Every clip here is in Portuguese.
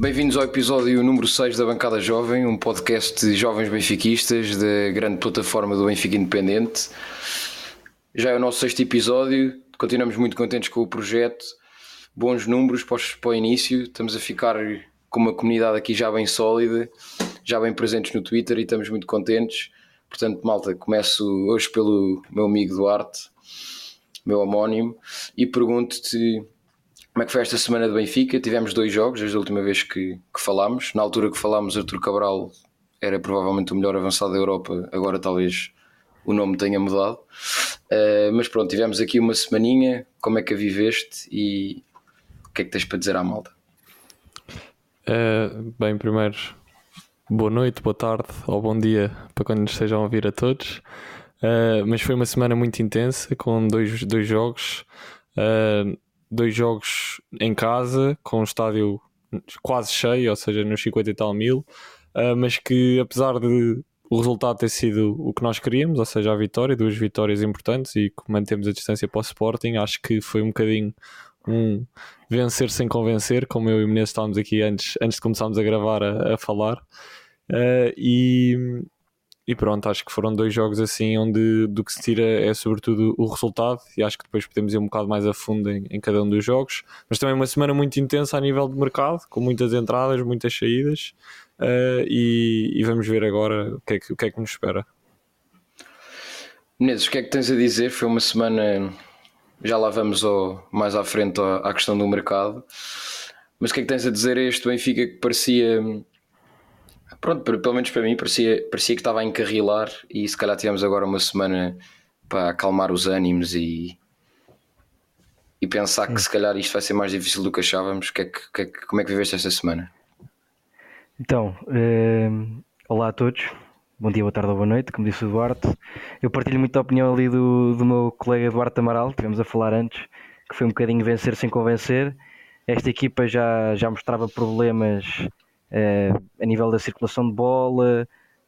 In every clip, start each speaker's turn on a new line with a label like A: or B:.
A: Bem-vindos ao episódio número 6 da Bancada Jovem, um podcast de jovens benfiquistas da grande plataforma do Benfica Independente. Já é o nosso sexto episódio, continuamos muito contentes com o projeto, bons números para o início, estamos a ficar com uma comunidade aqui já bem sólida, já bem presentes no Twitter e estamos muito contentes. Portanto, malta, começo hoje pelo meu amigo Duarte, meu homónimo, e pergunto-te como é que foi esta semana de Benfica? Tivemos dois jogos desde a última vez que, que falámos. Na altura que falámos, Artur Cabral era provavelmente o melhor avançado da Europa, agora talvez o nome tenha mudado. Uh, mas pronto, tivemos aqui uma semaninha. Como é que a viveste e o que é que tens para dizer à malta?
B: Uh, bem, primeiro, boa noite, boa tarde ou bom dia para quando nos estejam a ouvir a todos. Uh, mas foi uma semana muito intensa com dois, dois jogos. Uh, dois jogos em casa, com o estádio quase cheio, ou seja, nos 50 e tal mil, uh, mas que apesar de o resultado ter sido o que nós queríamos, ou seja, a vitória, duas vitórias importantes e que mantemos a distância para o Sporting, acho que foi um bocadinho um vencer sem convencer, como eu e o Menezes estávamos aqui antes, antes de começarmos a gravar a, a falar. Uh, e, e pronto, acho que foram dois jogos assim onde do que se tira é sobretudo o resultado e acho que depois podemos ir um bocado mais a fundo em, em cada um dos jogos. Mas também uma semana muito intensa a nível de mercado, com muitas entradas, muitas saídas uh, e, e, vamos ver agora o que, é que, o que é que nos espera.
A: Menezes, o que é que tens a dizer? Foi uma semana, já lá vamos ao, mais à frente à, à questão do mercado, mas o que é que tens a dizer a este Benfica que parecia Pronto, pelo menos para mim parecia, parecia que estava a encarrilar e se calhar tivemos agora uma semana para acalmar os ânimos e, e pensar que se calhar isto vai ser mais difícil do que achávamos. Que é que, que é que, como é que viveste esta semana?
C: Então, eh, olá a todos, bom dia, boa tarde ou boa noite, como disse o Duarte. Eu partilho muito a opinião ali do, do meu colega Duarte Amaral, tivemos a falar antes, que foi um bocadinho vencer sem convencer. Esta equipa já, já mostrava problemas uh, a nível da circulação de bola,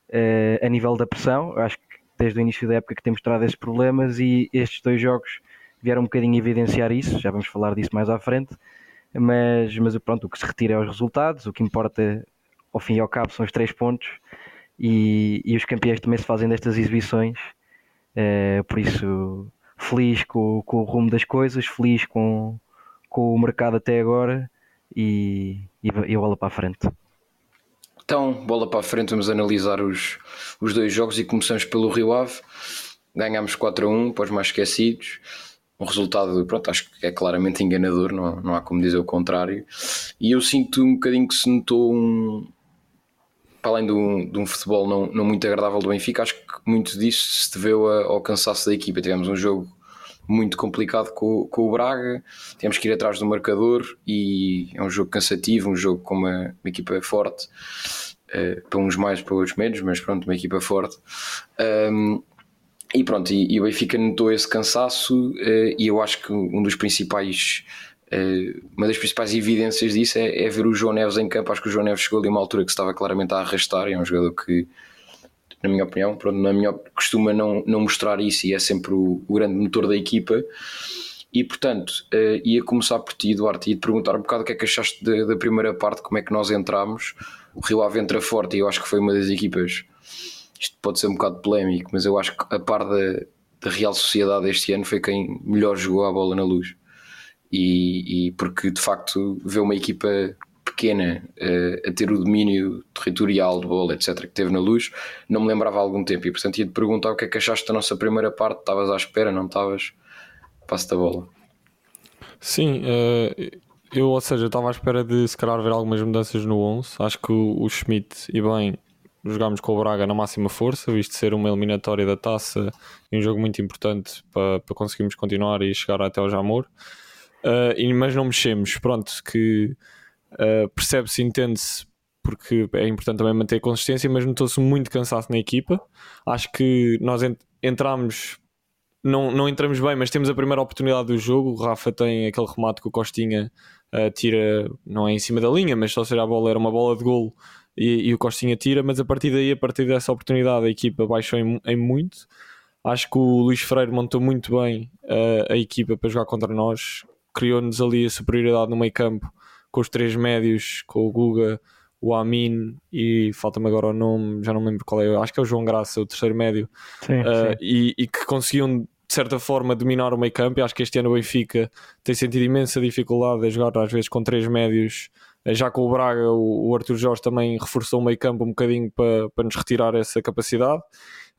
C: uh, a nível da pressão. Acho que desde o início da época que temos mostrado esses problemas e estes dois jogos vieram um bocadinho evidenciar isso. Já vamos falar disso mais à frente. Mas, mas pronto, o que se retira é os resultados, o que importa ao fim e ao cabo são os três pontos e, e os campeões também se fazem destas exibições. Uh, por isso, feliz com, com, o rumo das coisas, feliz com, com o mercado até agora e, e, e bola para a frente.
A: Então, bola para a frente, vamos analisar os, os dois jogos e começamos pelo Rio Ave. Ganhámos 4 a 1 para os mais esquecidos. Um resultado, pronto, acho que é claramente enganador, não, não há como dizer o contrário. E eu sinto um bocadinho que se notou um. Para além de um, de um futebol não, não muito agradável do Benfica, acho que muito disso se deveu ao cansaço da equipa. Tivemos um jogo muito complicado com, com o Braga, temos que ir atrás do marcador e é um jogo cansativo, um jogo com uma, uma equipa forte, uh, para uns mais, para outros menos, mas pronto, uma equipa forte. Um, e pronto, e, e, o Benfica notou esse cansaço uh, e eu acho que um dos principais uh, uma das principais evidências disso é, é, ver o João Neves em campo. Acho que o João Neves chegou ali a uma altura que estava claramente a arrastar. É um jogador que na minha opinião, pronto, na minha costuma não, não mostrar isso e é sempre o, o grande motor da equipa. E portanto, uh, ia começar por ti, Duarte, e te perguntar um bocado o que é que achaste da, da primeira parte, como é que nós entramos. O Rio Ave entra forte e eu acho que foi uma das equipas. Isto pode ser um bocado polémico, mas eu acho que a par da, da Real Sociedade este ano foi quem melhor jogou a bola na luz. E, e porque de facto vê uma equipa pequena uh, a ter o domínio territorial de bola, etc., que teve na luz, não me lembrava há algum tempo. E portanto ia-te perguntar o que é que achaste da nossa primeira parte. Estavas à espera, não estavas? Passo da bola.
B: Sim, uh, eu, ou seja, estava à espera de se calhar ver algumas mudanças no 11. Acho que o, o Schmidt, e bem, jogámos com o Braga na máxima força, visto ser uma eliminatória da taça e um jogo muito importante para, para conseguirmos continuar e chegar até ao Jamor. Uh, e, mas não mexemos, pronto, que uh, percebe-se, entende-se, porque é importante também manter a consistência, mas notou-se muito cansado na equipa. Acho que nós ent entramos, não, não entramos bem, mas temos a primeira oportunidade do jogo. O Rafa tem aquele remate que o Costinha uh, tira, não é em cima da linha, mas só seja a bola era uma bola de golo e, e, o Costinha tira. Mas a partir daí, a partir dessa oportunidade, a equipa baixou em, em muito. Acho que o Luís Freire montou muito bem uh, a equipa para jogar contra nós, criou-nos ali a superioridade no meio campo com os três médios, com o Guga, o Amin e falta-me agora o nome, já não me lembro qual é, acho que é o João Graça, o terceiro médio,
C: Sim,
B: uh,
C: sim.
B: e, e que conseguiam de certa forma dominar o meio campo. Acho que este ano o Benfica tem sentido imensa dificuldade a jogar às vezes com três médios. Uh, Já com o Braga, o, o Arthur Jorge também reforçou o meio campo um bocadinho para, para nos retirar essa capacidade.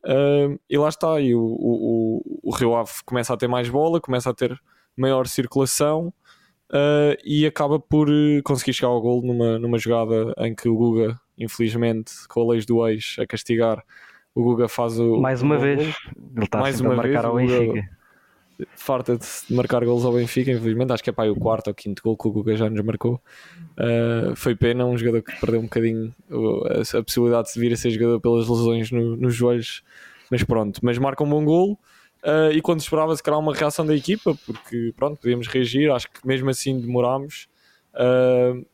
B: Uh, e lá está, e o, o, o, o Rio Ave começa a ter mais bola, começa a ter maior circulação uh, e acaba por uh, conseguir chegar ao gol numa, numa jogada em que o Guga, infelizmente, com a leis do ex a castigar, o Guga faz o.
C: Mais uma
B: o
C: vez,
B: gol.
C: ele está
B: Mais uma
C: a marcar
B: vez,
C: ao Benfica.
B: Farta-se de marcar gols ao Benfica, infelizmente. Acho que é pá, o quarto ou quinto gol que o Guga já nos marcou. Uh, foi pena, um jogador que perdeu um bocadinho a, a possibilidade de vir a ser jogador pelas lesões no- nos joelhos, mas pronto. Mas marca um bom gol. Uh, e quando esperava, se calhar, uma reação da equipa, porque pronto, podíamos reagir. Acho que mesmo assim demorámos. Uh,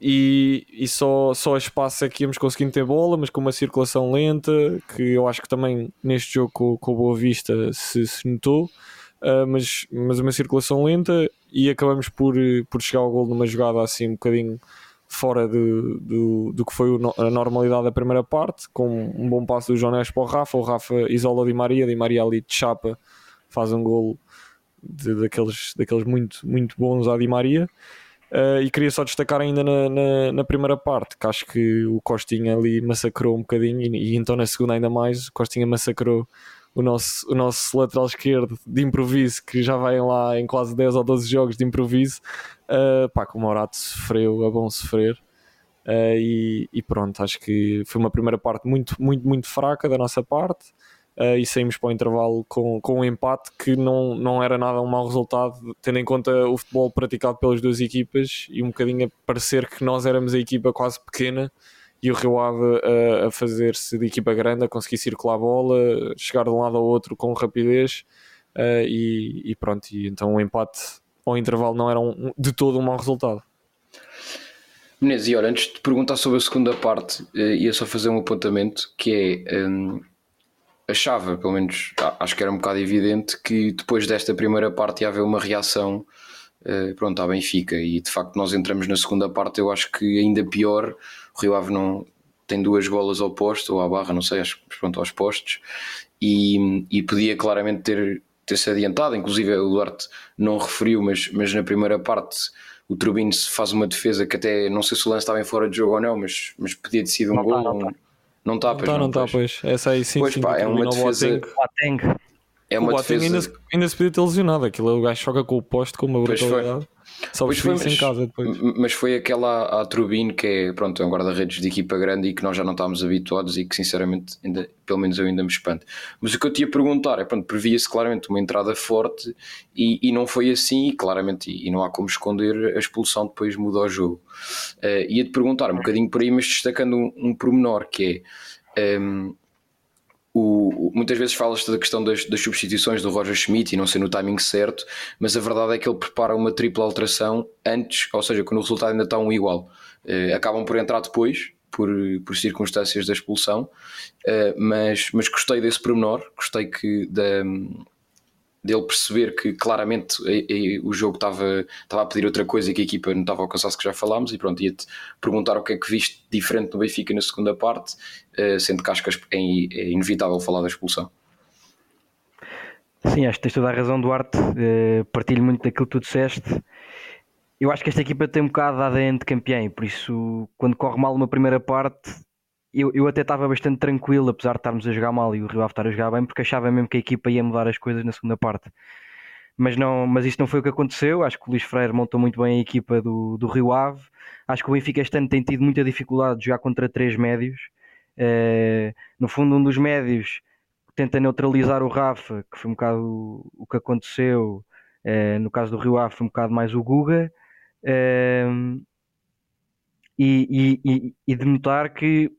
B: e, e só, só a espaço é que íamos conseguindo ter bola, mas com uma circulação lenta, que eu acho que também neste jogo com, com Boa Vista se, se notou. Uh, mas, mas uma circulação lenta e acabamos por, por chegar ao gol numa jogada assim um bocadinho fora de, do, do que foi a normalidade da primeira parte, com um bom passo do Neves para o Rafa, o Rafa isola Di Maria, Di Maria ali de chapa faz um gol de- daqueles, daqueles muito, muito bons à Di Maria. Uh, e queria só destacar ainda na, na, na primeira parte, que acho que o Costinha ali massacrou um bocadinho, e, e então na segunda ainda mais, o Costinha massacrou o nosso, o nosso lateral esquerdo de improviso, que já vai lá em quase 10 ou 12 jogos de improviso, uh, pá, que o Morato sofreu, é bom sofrer. Uh, e, e pronto, acho que foi uma primeira parte muito, muito, muito fraca da nossa parte. Uh, e saímos para o intervalo com, com um empate que não, não era nada um mau resultado, tendo em conta o futebol praticado pelas duas equipas e um bocadinho a parecer que nós éramos a equipa quase pequena e o Rio Ave a, a fazer-se de equipa grande, a conseguir circular a bola, chegar de um lado ao outro com rapidez uh, e, e pronto, e então o empate ao intervalo não era um- de todo um mau resultado.
A: Menezes, e olha, antes de perguntar sobre a segunda parte, eh, ia só fazer um apontamento que é. hum, achava, pelo menos acho que era um bocado evidente, que depois desta primeira parte ia haver uma reação eh, pronto, à Benfica e de facto nós entramos na segunda parte, eu acho que ainda pior, o Rio Ave não tem duas bolas ao posto ou à barra, não sei, acho que pronto, aos postos e, e podia claramente ter, ter se adiantado, inclusive o Duarte não referiu, mas, mas na primeira parte o Turbino se faz uma defesa que até não sei se o lance estava em fora de jogo ou não, mas, mas podia ter sido um
C: Não tá,
A: gol.
C: não
A: um-
C: tá.
A: Não está,
B: Não está, não está, pois. Essa aí sim,
A: Pois
B: sim,
A: pá, é uma defesa-
B: Boateng.
A: É
B: o Boateng ainda, se- ainda se podia ter lesionado. Aquilo, o gajo choca com o poste com uma brutalidade. Só
A: Pois foi,
B: isso em casa depois.
A: Mas foi aquela à Turbine que é, pronto, é um guarda-redes de equipa grande e que nós já não estávamos habituados e que sinceramente, ainda, pelo menos eu ainda me espanto. Mas o que eu te ia perguntar é, pronto, previa-se claramente uma entrada forte e, e não foi assim e claramente, e, e não há como esconder, a expulsão depois muda o jogo. Uh, ia-te perguntar um bocadinho por aí, mas destacando um, um pormenor que é... um, o, muitas vezes fala-se da questão das, das substituições do Roger Schmidt e não ser no timing certo, mas a verdade é que ele prepara uma tripla alteração antes, ou seja, quando o resultado ainda está um igual. Eh, acabam por entrar depois, por, por circunstâncias da expulsão, eh, mas, mas gostei desse pormenor, gostei que da, dele perceber que claramente eh, eh, o jogo estava, estava a pedir outra coisa e que a equipa não estava a alcançar-se que já falámos e pronto, ia-te perguntar o que é que viste diferente no Benfica na segunda parte, eh, sendo que acho que é é inevitável falar da expulsão.
C: Sim, acho que tens toda a razão, Duarte. Partilho muito daquilo que tu disseste. Eu acho que esta equipa tem um bocado de ADN de campeão, por isso, quando corre mal uma primeira parte, eu, eu até estava bastante tranquilo, apesar de estarmos a jogar mal e o Rio Ave estar a jogar bem, porque achava mesmo que a equipa ia mudar as coisas na segunda parte. Mas, não, mas isto não foi o que aconteceu. Acho que o Luís Freire montou muito bem a equipa do, do Rio Ave. Acho que o Benfica este ano tem tido muita dificuldade de jogar contra três médios. Eh, no fundo, um dos médios tenta neutralizar o Rafa, que foi um bocado o, o que aconteceu. eh, no caso do Rio Ave, foi um bocado mais o Guga. Ehm, e, e, e, e de notar que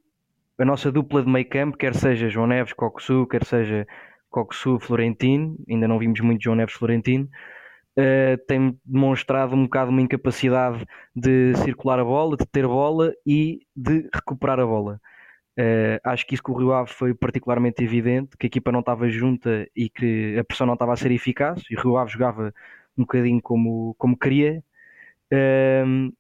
C: a nossa dupla de meio campo, quer seja João Neves, Coxu, quer seja Coxu, Florentino, ainda não vimos muito João Neves, Florentino, eh, tem demonstrado um bocado uma incapacidade de circular a bola, de ter bola e de recuperar a bola. Eh, acho que isso com o Rio Ave foi particularmente evidente, que a equipa não estava junta e que a pressão não estava a ser eficaz, e o Rio Ave jogava um bocadinho como, como queria. Ehm,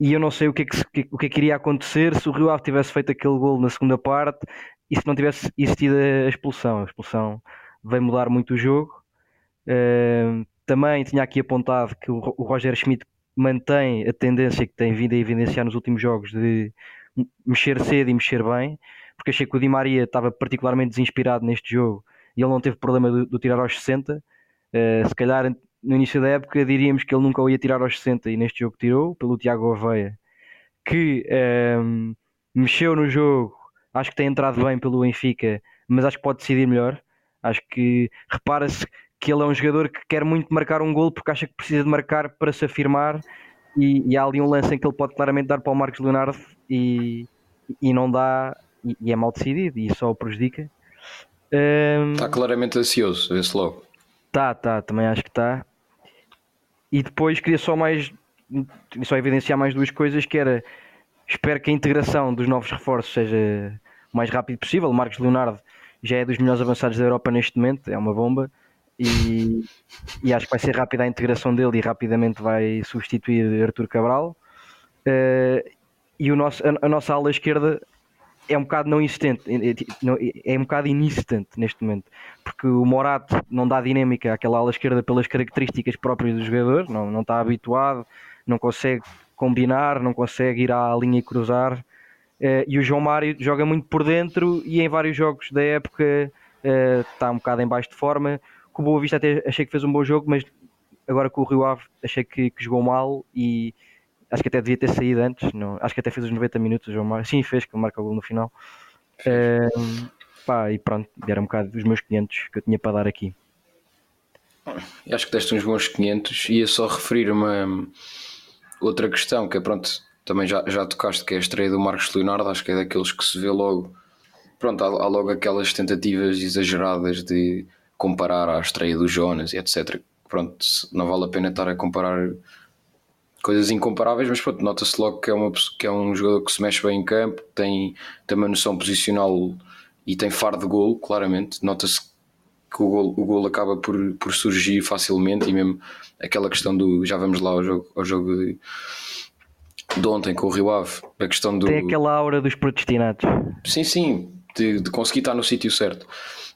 C: e eu não sei o que, é que, o que, é que iria acontecer se o Rio Ave tivesse feito aquele gol na segunda parte e se não tivesse existido a expulsão. A expulsão veio mudar muito o jogo. Uh, também tinha aqui apontado que o, Roger Schmidt mantém a tendência que tem vindo a evidenciar nos últimos jogos de mexer cedo e mexer bem, porque achei que o Di Maria estava particularmente desinspirado neste jogo e ele não teve problema de, de tirar aos 60. Uh, se calhar no início da época diríamos que ele nunca o ia tirar aos 60 e neste jogo tirou, pelo Tiago Aveia, que um, ehm, mexeu no jogo, acho que tem entrado bem pelo Benfica, mas acho que pode decidir melhor. Acho que repara-se que ele é um jogador que quer muito marcar um gol porque acha que precisa de marcar para se afirmar e, e há ali um lance em que ele pode claramente dar para o Marcos Leonardo e, e não dá e, e é mal decidido e só o prejudica.
A: Um, está claramente ansioso, esse logo.
C: Tá, tá, também acho que está. E depois queria só mais só evidenciar mais duas coisas que era espero que a integração dos novos reforços seja o mais rápido possível. O Marcos Leonardo já é dos melhores avançados da Europa neste momento, é uma bomba. E, e acho que vai ser rápida a integração dele e rapidamente vai substituir Artur Cabral. Uh, e o nosso, a, a, nossa ala esquerda é um bocado não insistente, é, é, é um bocado inexistente neste momento, porque o Morato não dá dinâmica àquela ala esquerda pelas características próprias do jogador, não, não está habituado, não consegue combinar, não consegue ir à linha e cruzar. Uh, e o João Mário joga muito por dentro e em vários jogos da época uh, está um bocado em baixo de forma. Com o Boa Vista até achei que fez um bom jogo, mas agora com o Rio Ave achei que, que jogou mal e acho que até devia ter saído antes. Não, acho que até fez os 90 minutos o João Mário. Sim, fez, que marca o gol no final. Uh, pá, e pronto, era um bocado dos meus 500 que eu tinha para dar aqui.
A: Acho que deste uns bons 500. Ia só referir uma outra questão que é pronto, também já, já tocaste, que é a estreia do Marcos Leonardo. Acho que é daqueles que se vê logo. Pronto, há, há logo aquelas tentativas exageradas de comparar à estreia do Jonas e etc. Pronto, não vale a pena estar a comparar coisas incomparáveis, mas pronto, nota-se logo que é, uma, que é um jogador que se mexe bem em campo, tem, tem uma noção posicional e tem faro de golo, claramente. Nota-se que o golo, o golo acaba por, por surgir facilmente e mesmo aquela questão do. Já vamos lá ao jogo, ao jogo de, de ontem com o Rio Ave, a questão do.
C: Tem aquela aura dos predestinados.
A: Sim, sim, de, de conseguir estar no sítio certo.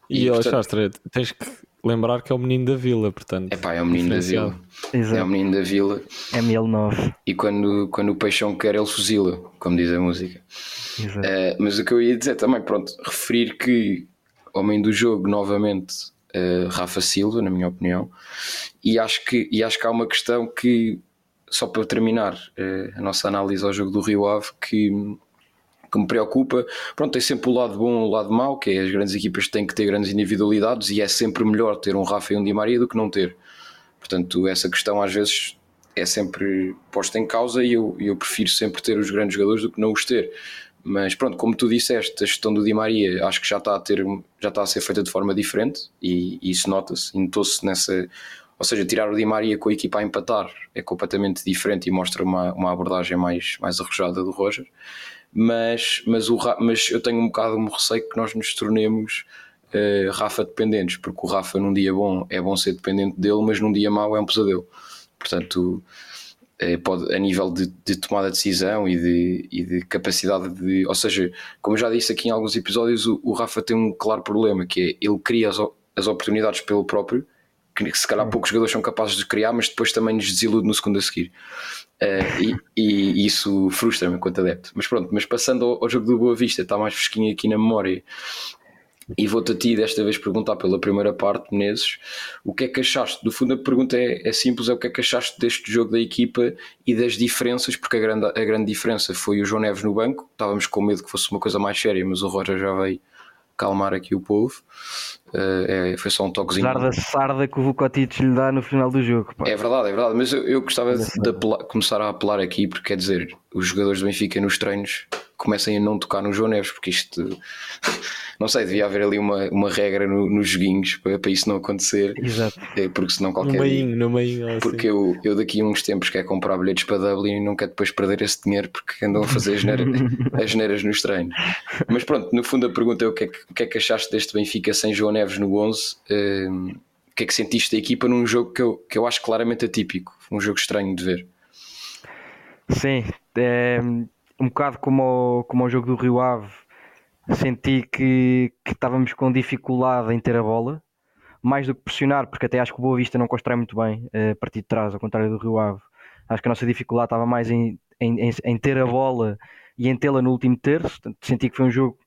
B: E, e portanto... Xastra, tens que lembrar que é o menino da vila, portanto.
A: É pá, é o menino da vila. Exato. É o menino da vila.
C: É ML9.
A: E quando, quando o peixão quer, ele fuzila, como diz a música. Uh, mas o que eu ia dizer também, pronto, referir que homem do jogo, novamente, uh, Rafa Silva, na minha opinião, e acho que, e acho que há uma questão que, só para terminar uh, a nossa análise ao jogo do Rio Ave, que que me preocupa. Pronto, tem sempre o lado bom e o lado mau, que é as grandes equipas têm que ter grandes individualidades e é sempre melhor ter um Rafa e um Di Maria do que não ter. Portanto, essa questão às vezes é sempre posta em causa e eu, eu prefiro sempre ter os grandes jogadores do que não os ter. Mas pronto, como tu disseste, a gestão do Di Maria acho que já está a, ter, já está a ser feita de forma diferente e, e isso nota-se, notou-se nessa. Ou seja, tirar o Di Maria com a equipa a empatar é completamente diferente e mostra uma, uma abordagem mais, mais arrojada do Roger mas, mas, o, mas eu tenho um bocado um receio que nós nos tornemos uh, Rafa dependentes, porque o Rafa num dia bom é bom ser dependente dele, mas num dia mau é um pesadelo. Portanto, é, pode, a nível de, de, tomada de decisão e de, e de, capacidade de. Ou seja, como eu já disse aqui em alguns episódios, o, o Rafa tem um claro problema que é ele cria as, as oportunidades pelo próprio, que se calhar poucos jogadores são capazes de criar, mas depois também nos desilude no segundo a seguir. Uh, e, e, isso frustra-me enquanto adepto. Mas pronto, mas passando ao, ao, jogo do Boa Vista, está mais fresquinho aqui na memória. E vou-te a ti desta vez perguntar pela primeira parte, Menezes, o que é que achaste? No fundo, a pergunta é, é, simples: é o que é que achaste deste jogo da equipa e das diferenças? Porque a grande, a grande diferença foi o João Neves no banco. Estávamos com medo que fosse uma coisa mais séria, mas o Roger já veio calmar aqui o povo. Uh, é, foi só um toquezinho.
C: Apesar da sarda que o Vukotic lhe dá no final do jogo. Pá.
A: É verdade, é verdade. Mas eu, eu gostava de, de apelar, começar a apelar aqui, porque quer dizer, os jogadores do Benfica nos treinos comecem a não tocar no João Neves, porque isto não sei, devia haver ali uma, uma regra no, nos joguinhos para, para isso não acontecer.
C: Exato.
A: É, porque senão qualquer.
B: No meio, no meio.
A: Assim. Porque eu, eu daqui a uns tempos quero comprar bilhetes para Dublin e não quero depois perder esse dinheiro porque andam a fazer as geneiras, as geneiras nos treinos. Mas pronto, no fundo a pergunta é o que é que, o que, é que achaste deste Benfica sem João Neves no 11? Um, o que é que sentiste da equipa num jogo que eu, que eu acho claramente atípico, um jogo estranho de ver?
C: Sim, é, um bocado como o, como o jogo do Rio Ave, senti que, que estávamos com dificuldade em ter a bola, mais do que pressionar, porque até acho que o Boa Vista não constrói muito bem a partir de trás, ao contrário do Rio Ave. Acho que a nossa dificuldade estava mais em, em, em ter a bola e em tê-la no último terço. Senti que foi um jogo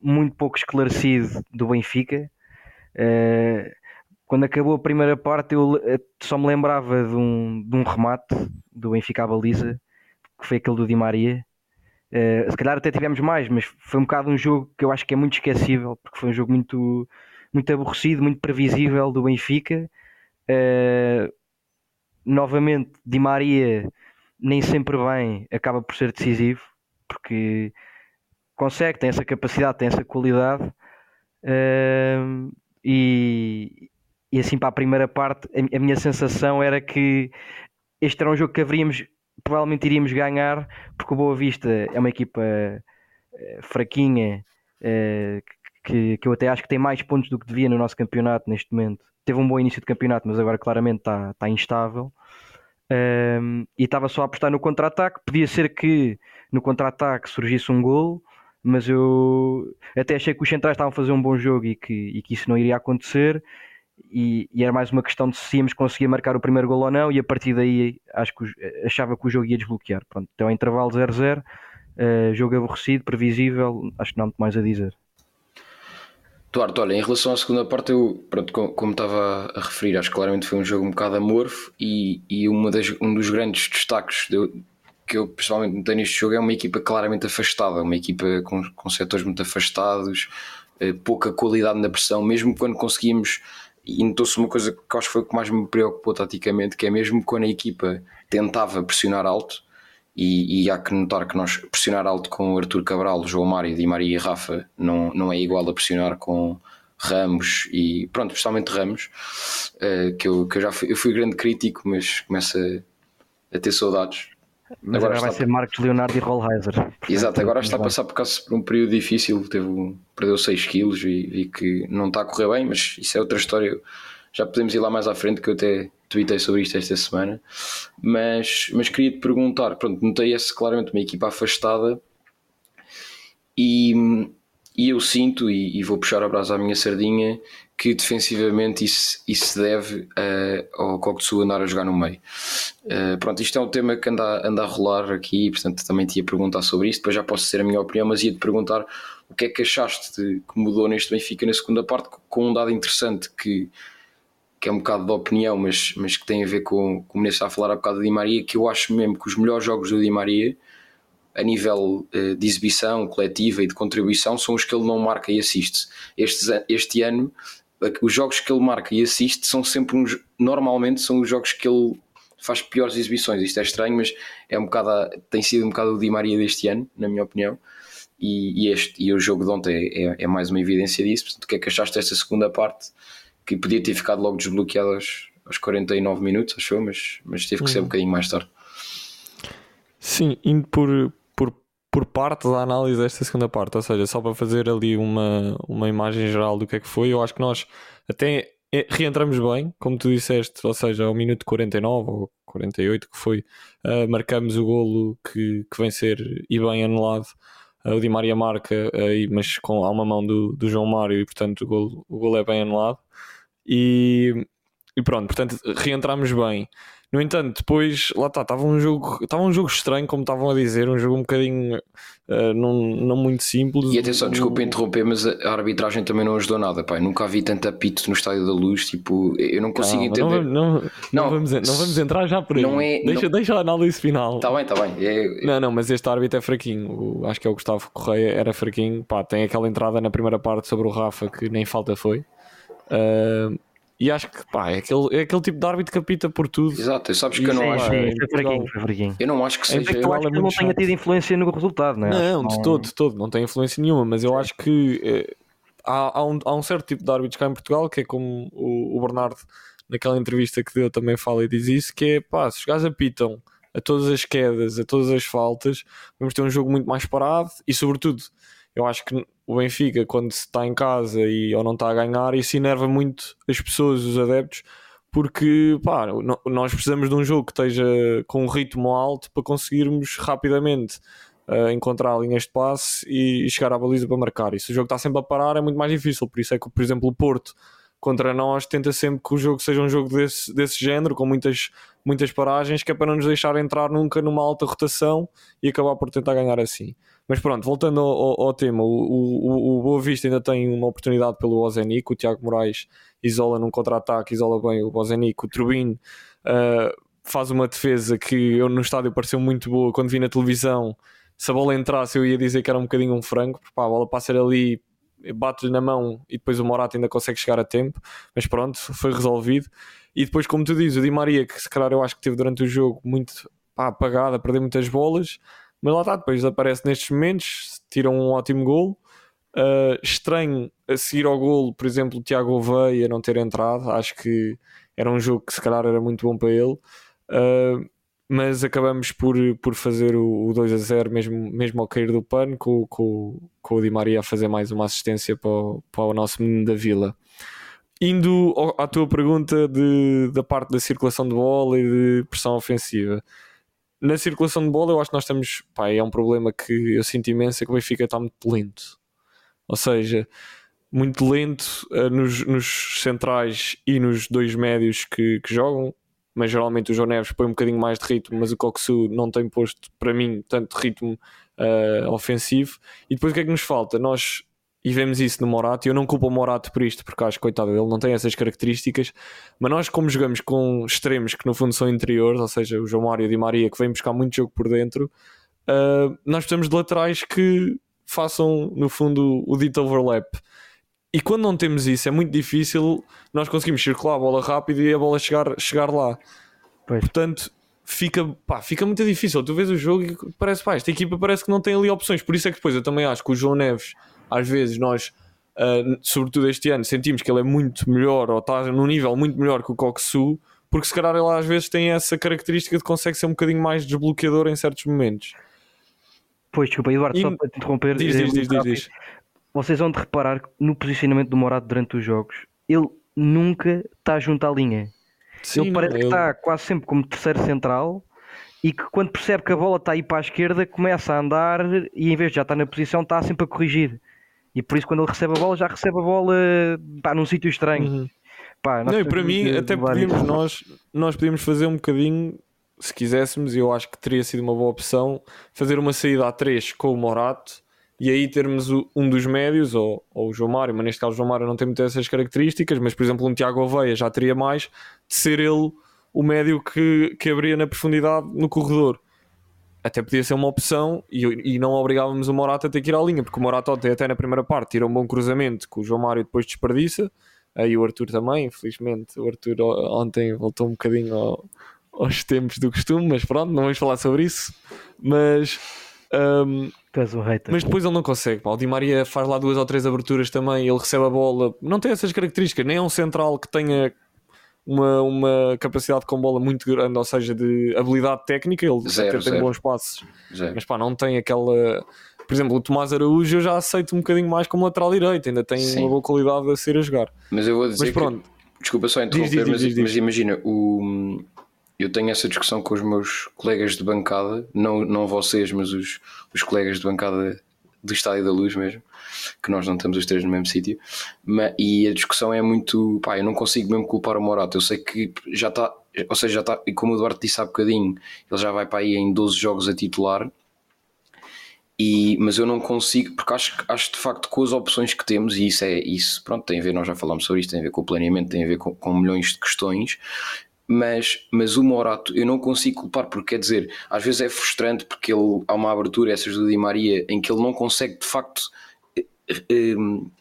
C: muito pouco esclarecido do Benfica. Uh, quando acabou a primeira parte, eu só me lembrava de um, de um remate do Benfica à baliza, que foi aquele do Di Maria. Uh, se calhar até tivemos mais, mas foi um bocado um jogo que eu acho que é muito esquecível, porque foi um jogo muito, muito aborrecido, muito previsível do Benfica. Uh, novamente, Di Maria nem sempre bem acaba por ser decisivo, porque consegue, tem essa capacidade, tem essa qualidade. Uh, e, e assim para a primeira parte, a, a, minha sensação era que este era um jogo que haveríamos, provavelmente iríamos ganhar, porque o Boa Vista é uma equipa uh, fraquinha, uh, que, que eu até acho que tem mais pontos do que devia no nosso campeonato neste momento. Teve um bom início de campeonato, mas agora claramente está, está instável. Um, e estava só a apostar no contra-ataque. Podia ser que no contra-ataque surgisse um gol, mas eu até achei que os centrais estavam a fazer um bom jogo e que, e que isso não iria acontecer. E, e, era mais uma questão de se íamos conseguir marcar o primeiro gol ou não, e a partir daí acho que achava que o jogo ia desbloquear. Pronto, então intervalo 0-0, uh, jogo aborrecido, previsível, acho que não há muito mais a dizer.
A: Duarte, olha, em relação à segunda parte, eu, pronto, como estava a referir, acho que claramente foi um jogo um bocado amorfo e, e uma das, um dos grandes destaques de, que eu pessoalmente notei neste jogo é uma equipa claramente afastada, uma equipa com, com setores muito afastados, eh, pouca qualidade na pressão, mesmo quando conseguimos, e notou-se uma coisa que acho que foi o que mais me preocupou taticamente, que é mesmo quando a equipa tentava pressionar alto, e, e, há que notar que nós pressionar alto com Arthur Cabral, João Mário, Di Maria e Rafa não, não é igual a pressionar com Ramos e pronto, especialmente Ramos, uh, que, eu, que eu já fui, eu fui grande crítico, mas começo a, a ter saudades.
C: Mas agora, agora vai ser Marcos Leonardo e Rollheiser.
A: Exato, agora está a passar por, causa, por um período difícil, teve, perdeu 6 quilos e vi que não está a correr bem, mas isso é outra história. Já podemos ir lá mais à frente que eu até tweetei sobre isto esta semana, mas, mas queria te perguntar, pronto, notei esse claramente uma equipa afastada e, e eu sinto, e, e vou puxar a brasa à minha sardinha, que defensivamente isso, isso deve uh, ao de Sul andar a jogar no meio. Uh, pronto, isto é um tema que anda, anda a rolar aqui, portanto também te ia perguntar sobre isso, depois já posso ser a minha opinião, mas ia-te perguntar o que é que achaste de, que mudou neste Benfica na segunda parte, com um dado interessante que que é um bocado de opinião, mas, mas que tem a ver com, como está a falar há bocado do Di Maria, que eu acho mesmo que os melhores jogos do Di Maria, a nível uh, de exibição coletiva e de contribuição, são os que ele não marca e assiste. Este, este ano, os jogos que ele marca e assiste são sempre uns, normalmente são os jogos que ele faz piores exibições. Isto é estranho, mas é um bocado, tem sido um bocado o Di Maria deste ano, na minha opinião. E, e, este, e o jogo de ontem é, é, é mais uma evidência disso. Portanto, o que é que achaste desta segunda parte? que podia ter ficado logo desbloqueado aos, aos 49 minutos, achou, mas, mas teve que ser um uhum. bocadinho mais tarde.
B: Sim, indo por, por, parte da análise desta segunda parte, ou seja, só para fazer ali uma, uma imagem geral do que é que foi, eu acho que nós até é, reentramos bem, como tu disseste, ou seja, ao minuto 49 ou 48 que foi, uh, marcamos o golo que, que vem ser e bem anulado. Uh, o Di Maria marca, uh, mas com, há uma mão do, do João Mário e portanto o golo, o golo é bem anulado. E, e pronto, portanto, reentramos bem. No entanto, depois, lá está, estava um jogo, estava um jogo estranho, como estavam a dizer, um jogo um bocadinho uh, não, não muito simples.
A: E atenção, desculpa interromper, mas a arbitragem também não ajudou nada, pai. Nunca vi tanto apito no Estádio da Luz, tipo, eu não consigo entender.
B: Não, não, não, não, vamos, não vamos entrar já por aí. Não é, deixa, deixa a análise final.
A: Está bem, está bem. É,
B: não, não, mas este árbitro é fraquinho. Acho que é o Gustavo Correia, era fraquinho. Pá, tem aquela entrada na primeira parte sobre o Rafa que nem falta foi. Uh, e acho que pá, é, aquele, é aquele tipo de árbitro que apita por tudo.
A: Exato, sabes que eu não acho. É, eu não acho que seja.
C: É eu acho que não tenha tido influência no resultado, não é?
B: Não, de todo, de todo, não tem influência nenhuma, mas eu acho que eh, há, há, um, há um certo tipo de árbitros cá em Portugal que é como o, o Bernardo, naquela entrevista que deu, também fala e diz isso: que é pá, se os gajos apitam a todas as quedas, a todas as faltas, vamos ter um jogo muito mais parado e, sobretudo, eu acho que o Benfica, quando está em casa e ou não está a ganhar, isso enerva muito as pessoas, os adeptos, porque pá, nós precisamos de um jogo que esteja com um ritmo alto para conseguirmos rapidamente uh, encontrar linhas de passe e, e, chegar à baliza para marcar. E se o jogo está sempre a parar, é muito mais difícil. Por isso é que, por exemplo, o Porto contra nós tenta sempre que o jogo seja um jogo desse, desse género, com muitas, muitas paragens, que é para não nos deixar entrar nunca numa alta rotação e acabar por tentar ganhar assim. Mas pronto, voltando ao, ao, ao tema, o, o, o Boa Vista ainda tem uma oportunidade pelo Ozenic, o Tiago Moraes isola num contra-ataque, isola bem o Bozenic, o Turbin uh, faz uma defesa que eu no estádio pareceu muito boa quando vi na televisão. Se a bola entrasse, eu ia dizer que era um bocadinho um frango, porque pá, a bola passa ali, bate-lhe na mão e depois o Morata ainda consegue chegar a tempo. Mas pronto, foi resolvido. E depois, como tu dizes, o Di Maria, que se calhar eu acho que teve durante o jogo muito pá, apagado, a perder muitas bolas, mas lá está, depois aparece nestes momentos, tira um ótimo gol. Uh, estranho a seguir ao golo, por exemplo, o Tiago Oveia não ter entrado. Acho que era um jogo que se calhar era muito bom para ele. Uh, mas acabamos por, por fazer o, o 2 a 0 mesmo, mesmo ao cair do pano, com, com, com o Di Maria a fazer mais uma assistência para o, para o nosso menino da vila. Indo à tua pergunta de, da parte da circulação de bola e de pressão ofensiva. Na circulação de bola, eu acho que nós estamos. Pá, é um problema que eu sinto imenso: é que o Benfica está muito lento ou seja, muito lento uh, nos, nos, centrais e nos dois médios que, que, jogam. Mas geralmente o João Neves põe um bocadinho mais de ritmo, mas o Coxu não tem posto para mim tanto ritmo uh, ofensivo. E depois o que é que nos falta? Nós e vemos isso no Morato, e eu não culpo o Morato por isto, porque acho que coitado ele não tem essas características, mas nós como jogamos com extremos que no fundo são interiores, ou seja, o João Mário e o Di Maria que vêm buscar muito jogo por dentro, uh, nós precisamos de laterais que façam, no fundo, o dito overlap. E quando não temos isso, é muito difícil nós conseguimos circular a bola rápido e a bola chegar, chegar lá. Pois. Portanto, fica, pá, fica muito difícil. Tu vês o jogo e parece, pá, esta equipa parece que não tem ali opções. Por isso é que depois eu também acho que o João Neves, às vezes, nós, uh, sobretudo este ano, sentimos que ele é muito melhor ou está num nível muito melhor que o Coxu, porque se calhar ele às vezes tem essa característica de consegue ser um bocadinho mais desbloqueador em certos momentos.
C: Pois, desculpa, Eduardo, e... só para te interromper.
B: Diz, diz, diz, diz, diz.
C: Vocês vão de reparar no posicionamento do Morado durante os jogos, ele nunca está junto à linha. Sim, ele parece não, que ele... está quase sempre como terceiro central e que quando percebe que a bola está aí para a esquerda começa a andar e em vez de já estar na posição está sempre a corrigir. E por isso quando ele recebe a bola já recebe a bola pá, num sítio estranho. Uhum.
B: Pá, não, para mim até podíamos nós, nós podíamos fazer um bocadinho se quiséssemos, eu acho que teria sido uma boa opção fazer uma saída a 3 com o Morato e aí termos um dos médios, ou, ou o João Mário, mas neste caso o João Mário não tem muitas essas características, mas por exemplo um Tiago Oveia já teria mais de ser ele o médio que, que abria na profundidade no corredor. Até podia ser uma opção e, e não obrigávamos o Morato a ter que ir à linha, porque o Morato ontem, até na primeira parte, tira um bom cruzamento que o João Mário depois desperdiça. Aí o Arthur também, infelizmente, o Arthur ontem voltou um bocadinho ao, aos tempos do costume, mas pronto, não vamos falar sobre isso. Mas. Um, mas depois ele não consegue. Pá. O Di Maria faz lá duas ou três aberturas também. Ele recebe a bola, não tem essas características. Nem é um central que tenha uma, uma capacidade com bola muito grande, ou seja, de habilidade técnica. Ele zero, até tem bons passos, zero. mas pá, não tem aquela. Por exemplo, o Tomás Araújo eu já aceito um bocadinho mais como lateral direito, ainda tem Sim. uma boa qualidade a ser a jogar.
A: Mas eu vou dizer. Mas pronto. Que... Desculpa só interromper, diz, diz, diz, mas, mas, imagina, o, eu tenho essa discussão com os meus colegas de bancada, não, não vocês, mas os, os colegas de bancada do Estádio da Luz mesmo, que nós não estamos os três no mesmo sítio, e a discussão é muito, pá, eu não consigo mesmo culpar o Morato, eu sei que já está, ou seja, já está, e como o Eduardo disse há bocadinho, ele já vai para aí em 12 jogos a titular, e, mas eu não consigo, porque acho, acho de facto com as opções que temos, e isso é isso, pronto, tem a ver, nós já falámos sobre isso, tem a ver com o planeamento, tem a ver com, com milhões de questões, mas, mas o Morato eu não consigo culpar, porque quer dizer, às vezes é frustrante porque ele, há uma abertura, essas do Di Maria, em que ele não consegue de facto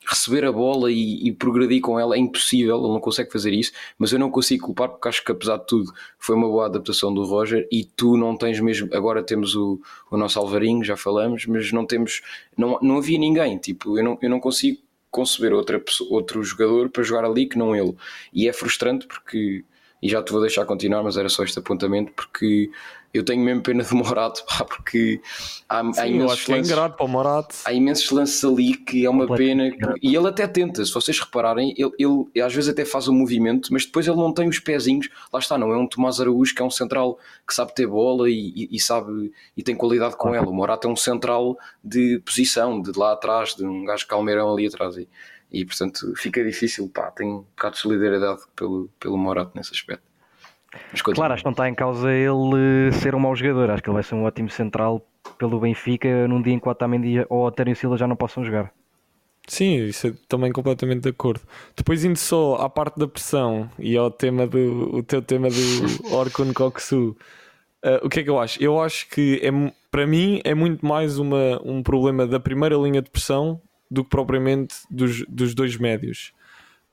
A: receber a bola e, e, progredir com ela, é impossível, ele não consegue fazer isso, mas eu não consigo culpar porque acho que apesar de tudo foi uma boa adaptação do Roger e tu não tens mesmo, agora temos o, o nosso Alvarinho, já falamos, mas não temos, não, não havia ninguém, tipo, eu não, eu não consigo conceber outra pessoa, outro jogador para jogar ali que não ele, e é frustrante porque e já te vou deixar continuar, mas era só este apontamento porque eu tenho mesmo pena do Morato, pá, porque há,
B: Sim,
A: há imensos
B: é
A: lances,
B: ingrato para o Morato.
A: há imensos lances ali que é uma pena. E ele até tenta, se vocês repararem, ele, ele às vezes até faz o movimento, mas depois ele não tem os pezinhos. Lá está, não é um Tomás Araújo que é um central que sabe ter bola e, e- e sabe e tem qualidade com ela. O Morato é um central de posição, de lá atrás, de um gajo calmeirão ali atrás. E, e portanto fica difícil, pá, tenho um bocado de solidariedade pelo, pelo Morato nesse aspecto.
C: Claro, acho que não está em causa ele eh, ser um mau jogador. Acho que ele vai ser um ótimo central pelo Benfica num dia em que o Otamendi ou o Otero Silva já não possam jogar.
B: Sim, isso é também completamente de acordo. Depois indo só à parte da pressão e ao tema do o teu tema do Orkun Koksu, eh, o que é que eu acho? Eu acho que é, para mim é muito mais uma, um problema da primeira linha de pressão do que propriamente dos, dos dois médios.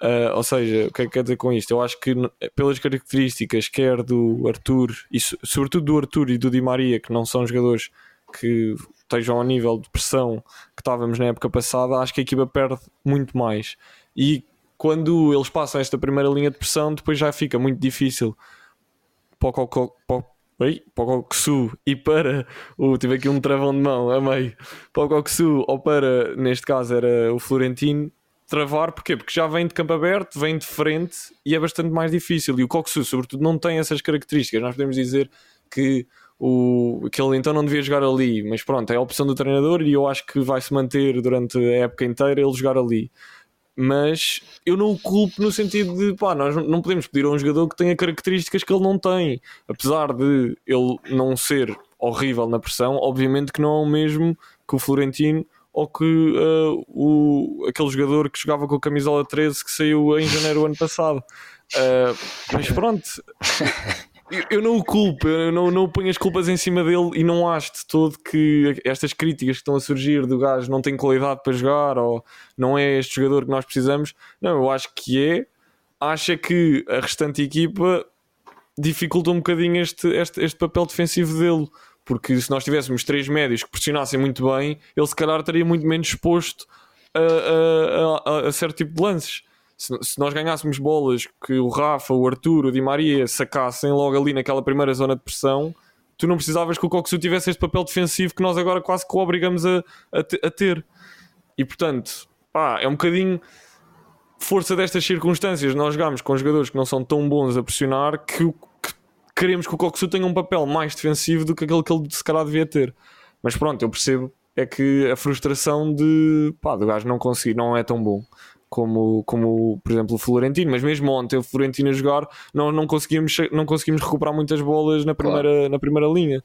B: Eh, ou seja, o que é que quer dizer com isto? Eu acho que pelas características, quer do Arthur, e so- sobretudo do Arthur e do Di Maria, que não são jogadores que estejam ao nível de pressão que estávamos na época passada, acho que a equipa perde muito mais. E quando eles passam esta primeira linha de pressão, depois já fica muito difícil para o Coco- para o- e para o. Tive aqui um travão de mão, amei. Para o Coxu ou para, neste caso, era o Florentino. Travar, porquê? Porque já vem de campo aberto, vem de frente e é bastante mais difícil. E o Coxu, sobretudo, não tem essas características. Nós podemos dizer que o, que ele então não devia jogar ali, mas pronto, é a opção do treinador e eu acho que vai se manter durante a época inteira ele jogar ali. Mas eu não o culpo no sentido de pá, nós não podemos pedir a um jogador que tenha características que ele não tem, apesar de ele não ser horrível na pressão, obviamente que não é o mesmo que o Florentino ou que uh, o, aquele jogador que jogava com a camisola 13 que saiu em janeiro do ano passado. Uh, mas pronto, eu- eu não o culpo, eu não, não ponho as culpas em cima dele e não acho de todo que estas críticas que estão a surgir do gajo não tem qualidade para jogar ou não é este jogador que nós precisamos. Não, eu acho que é. Acha que a restante equipa dificulta um bocadinho este, este, este papel defensivo dele. Porque se nós tivéssemos três médios que pressionassem muito bem, ele se calhar estaria muito menos exposto a, a, a- a certo tipo de lances. Se, se nós ganhássemos bolas que o Rafa, o Arthur, o Di Maria sacassem logo ali naquela primeira zona de pressão, tu não precisavas que o Coxu tivesse este papel defensivo que nós agora quase que o obrigamos a, a, te- a ter. E portanto, pá, é um bocadinho força destas circunstâncias. Nós jogamos com jogadores que não são tão bons a pressionar que, o- queremos que o Coxu tenha um papel mais defensivo do que aquele que ele se calhar devia ter. Mas pronto, eu percebo é que a frustração de pá, do gajo não conseguir, não é tão bom como, como por exemplo o Florentino, mas mesmo ontem o Florentino a jogar não, não, conseguimos, não conseguimos recuperar muitas bolas na primeira, na primeira linha.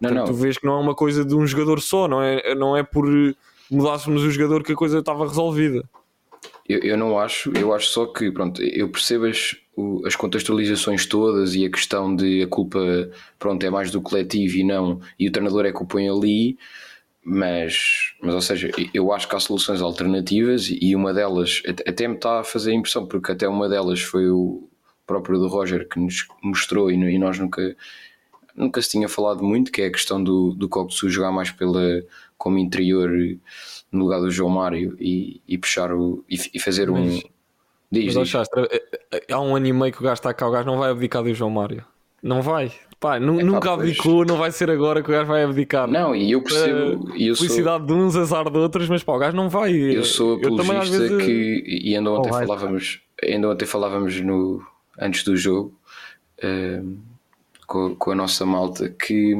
A: Não,
B: Portanto,
A: não.
B: tu vês que não é uma coisa de um jogador só, não é, não é por mudássemos o jogador que a coisa estava resolvida.
A: Eu, eu não acho, eu acho só que, pronto, eu percebo as, as contextualizações todas e a questão de a culpa, pronto, é mais do coletivo e não, e o treinador é que o põe ali, mas, mas ou seja, eu acho que há soluções alternativas e uma delas até- me está a fazer impressão, porque até uma delas foi o próprio do Roger que nos mostrou e, e nós nunca, nunca se tinha falado muito, que é a questão do, do Coxu jogar mais pela, como interior no lugar do João Mário e, e puxar o e, e fazer um.
B: Mas-
A: Diz,
B: Mas
A: diz.
B: Chastra, é- é- há um ano e meio que o gajo está cá, o gajo não vai abdicar do João Mário. Não vai. Pá,
A: É
B: nunca abdicou, não vai ser agora que o gajo vai abdicar.
A: Não, e eu percebo, e eu sou,
B: Felicidade de uns, azar de outros, mas pá, o gajo não vai.
A: eu sou
B: Eu também, às
A: apologista
B: vezes,
A: que e ainda ontem
C: Alright.
A: falávamos, ainda ontem falávamos no antes do jogo ehm, com, com a nossa malta que,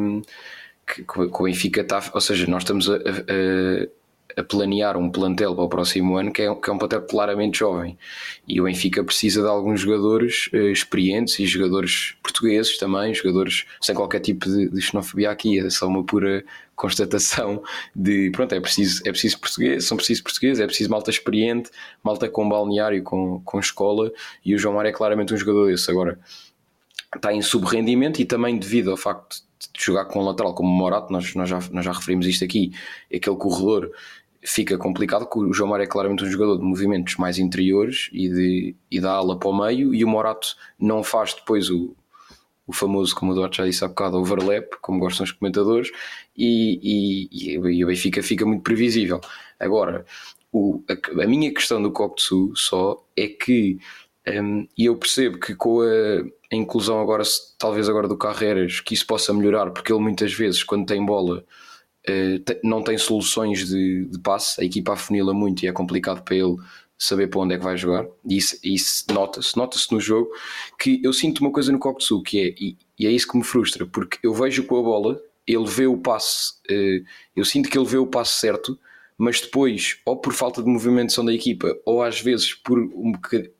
A: que, que o Benfica está, ou seja, nós estamos a, a- a planear um plantel para o próximo ano que é, que é um plantel claramente jovem e o Benfica precisa de alguns jogadores eh, experientes e jogadores portugueses também, jogadores sem qualquer tipo de, de xenofobia aqui, é só uma pura constatação de pronto, é preciso, é preciso português, são precisos portugueses, é preciso malta experiente, malta com balneário, com, com escola, e o João Mário é claramente um jogador desse. Agora, está em subrendimento e também devido ao facto de jogar com um lateral como o Morato, nós, nós, já, nós já referimos isto aqui, aquele corredor fica complicado, porque o João Mário é claramente um jogador de movimentos mais interiores e, de, e da ala para o meio, e o Morato não faz depois o, o famoso, como o Duarte já disse há bocado, overlap, como gostam os comentadores, e, e, e o Benfica fica muito previsível. Agora, o, a, a minha questão do Cocteau só é que Um, e eu percebo que com a, a, inclusão agora, talvez agora do Carreiras, que isso possa melhorar, porque ele muitas vezes, quando tem bola, não tem soluções de, de passe, a equipa afunila muito e é complicado para ele saber para onde é que vai jogar, isso, isso nota-se, nota-se no jogo, que eu sinto uma coisa no Kokutsu, que é, e, e, é isso que me frustra, porque eu vejo com a bola, ele vê o passe, uh, eu sinto que ele vê o passe certo, mas depois, ou por falta de movimentação da equipa, ou às vezes por um bocadinho,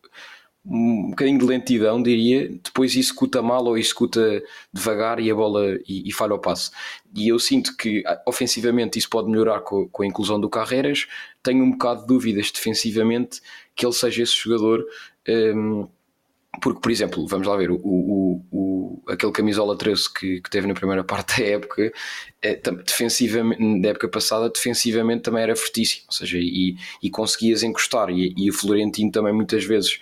A: um bocadinho de lentidão, diria, depois executa mal ou executa devagar e a bola e, e falha o passe. E eu sinto que ah, ofensivamente isso pode melhorar com, com, a inclusão do Carreiras. Tenho um bocado de dúvidas defensivamente que ele seja esse jogador. Um, porque, por exemplo, vamos lá ver, o, o, o, aquele camisola 13 que, que teve na primeira parte da época, é, defensivamente, da época passada, defensivamente também era fortíssimo, ou seja, e, e conseguias encostar, e, e o Florentino também muitas vezes,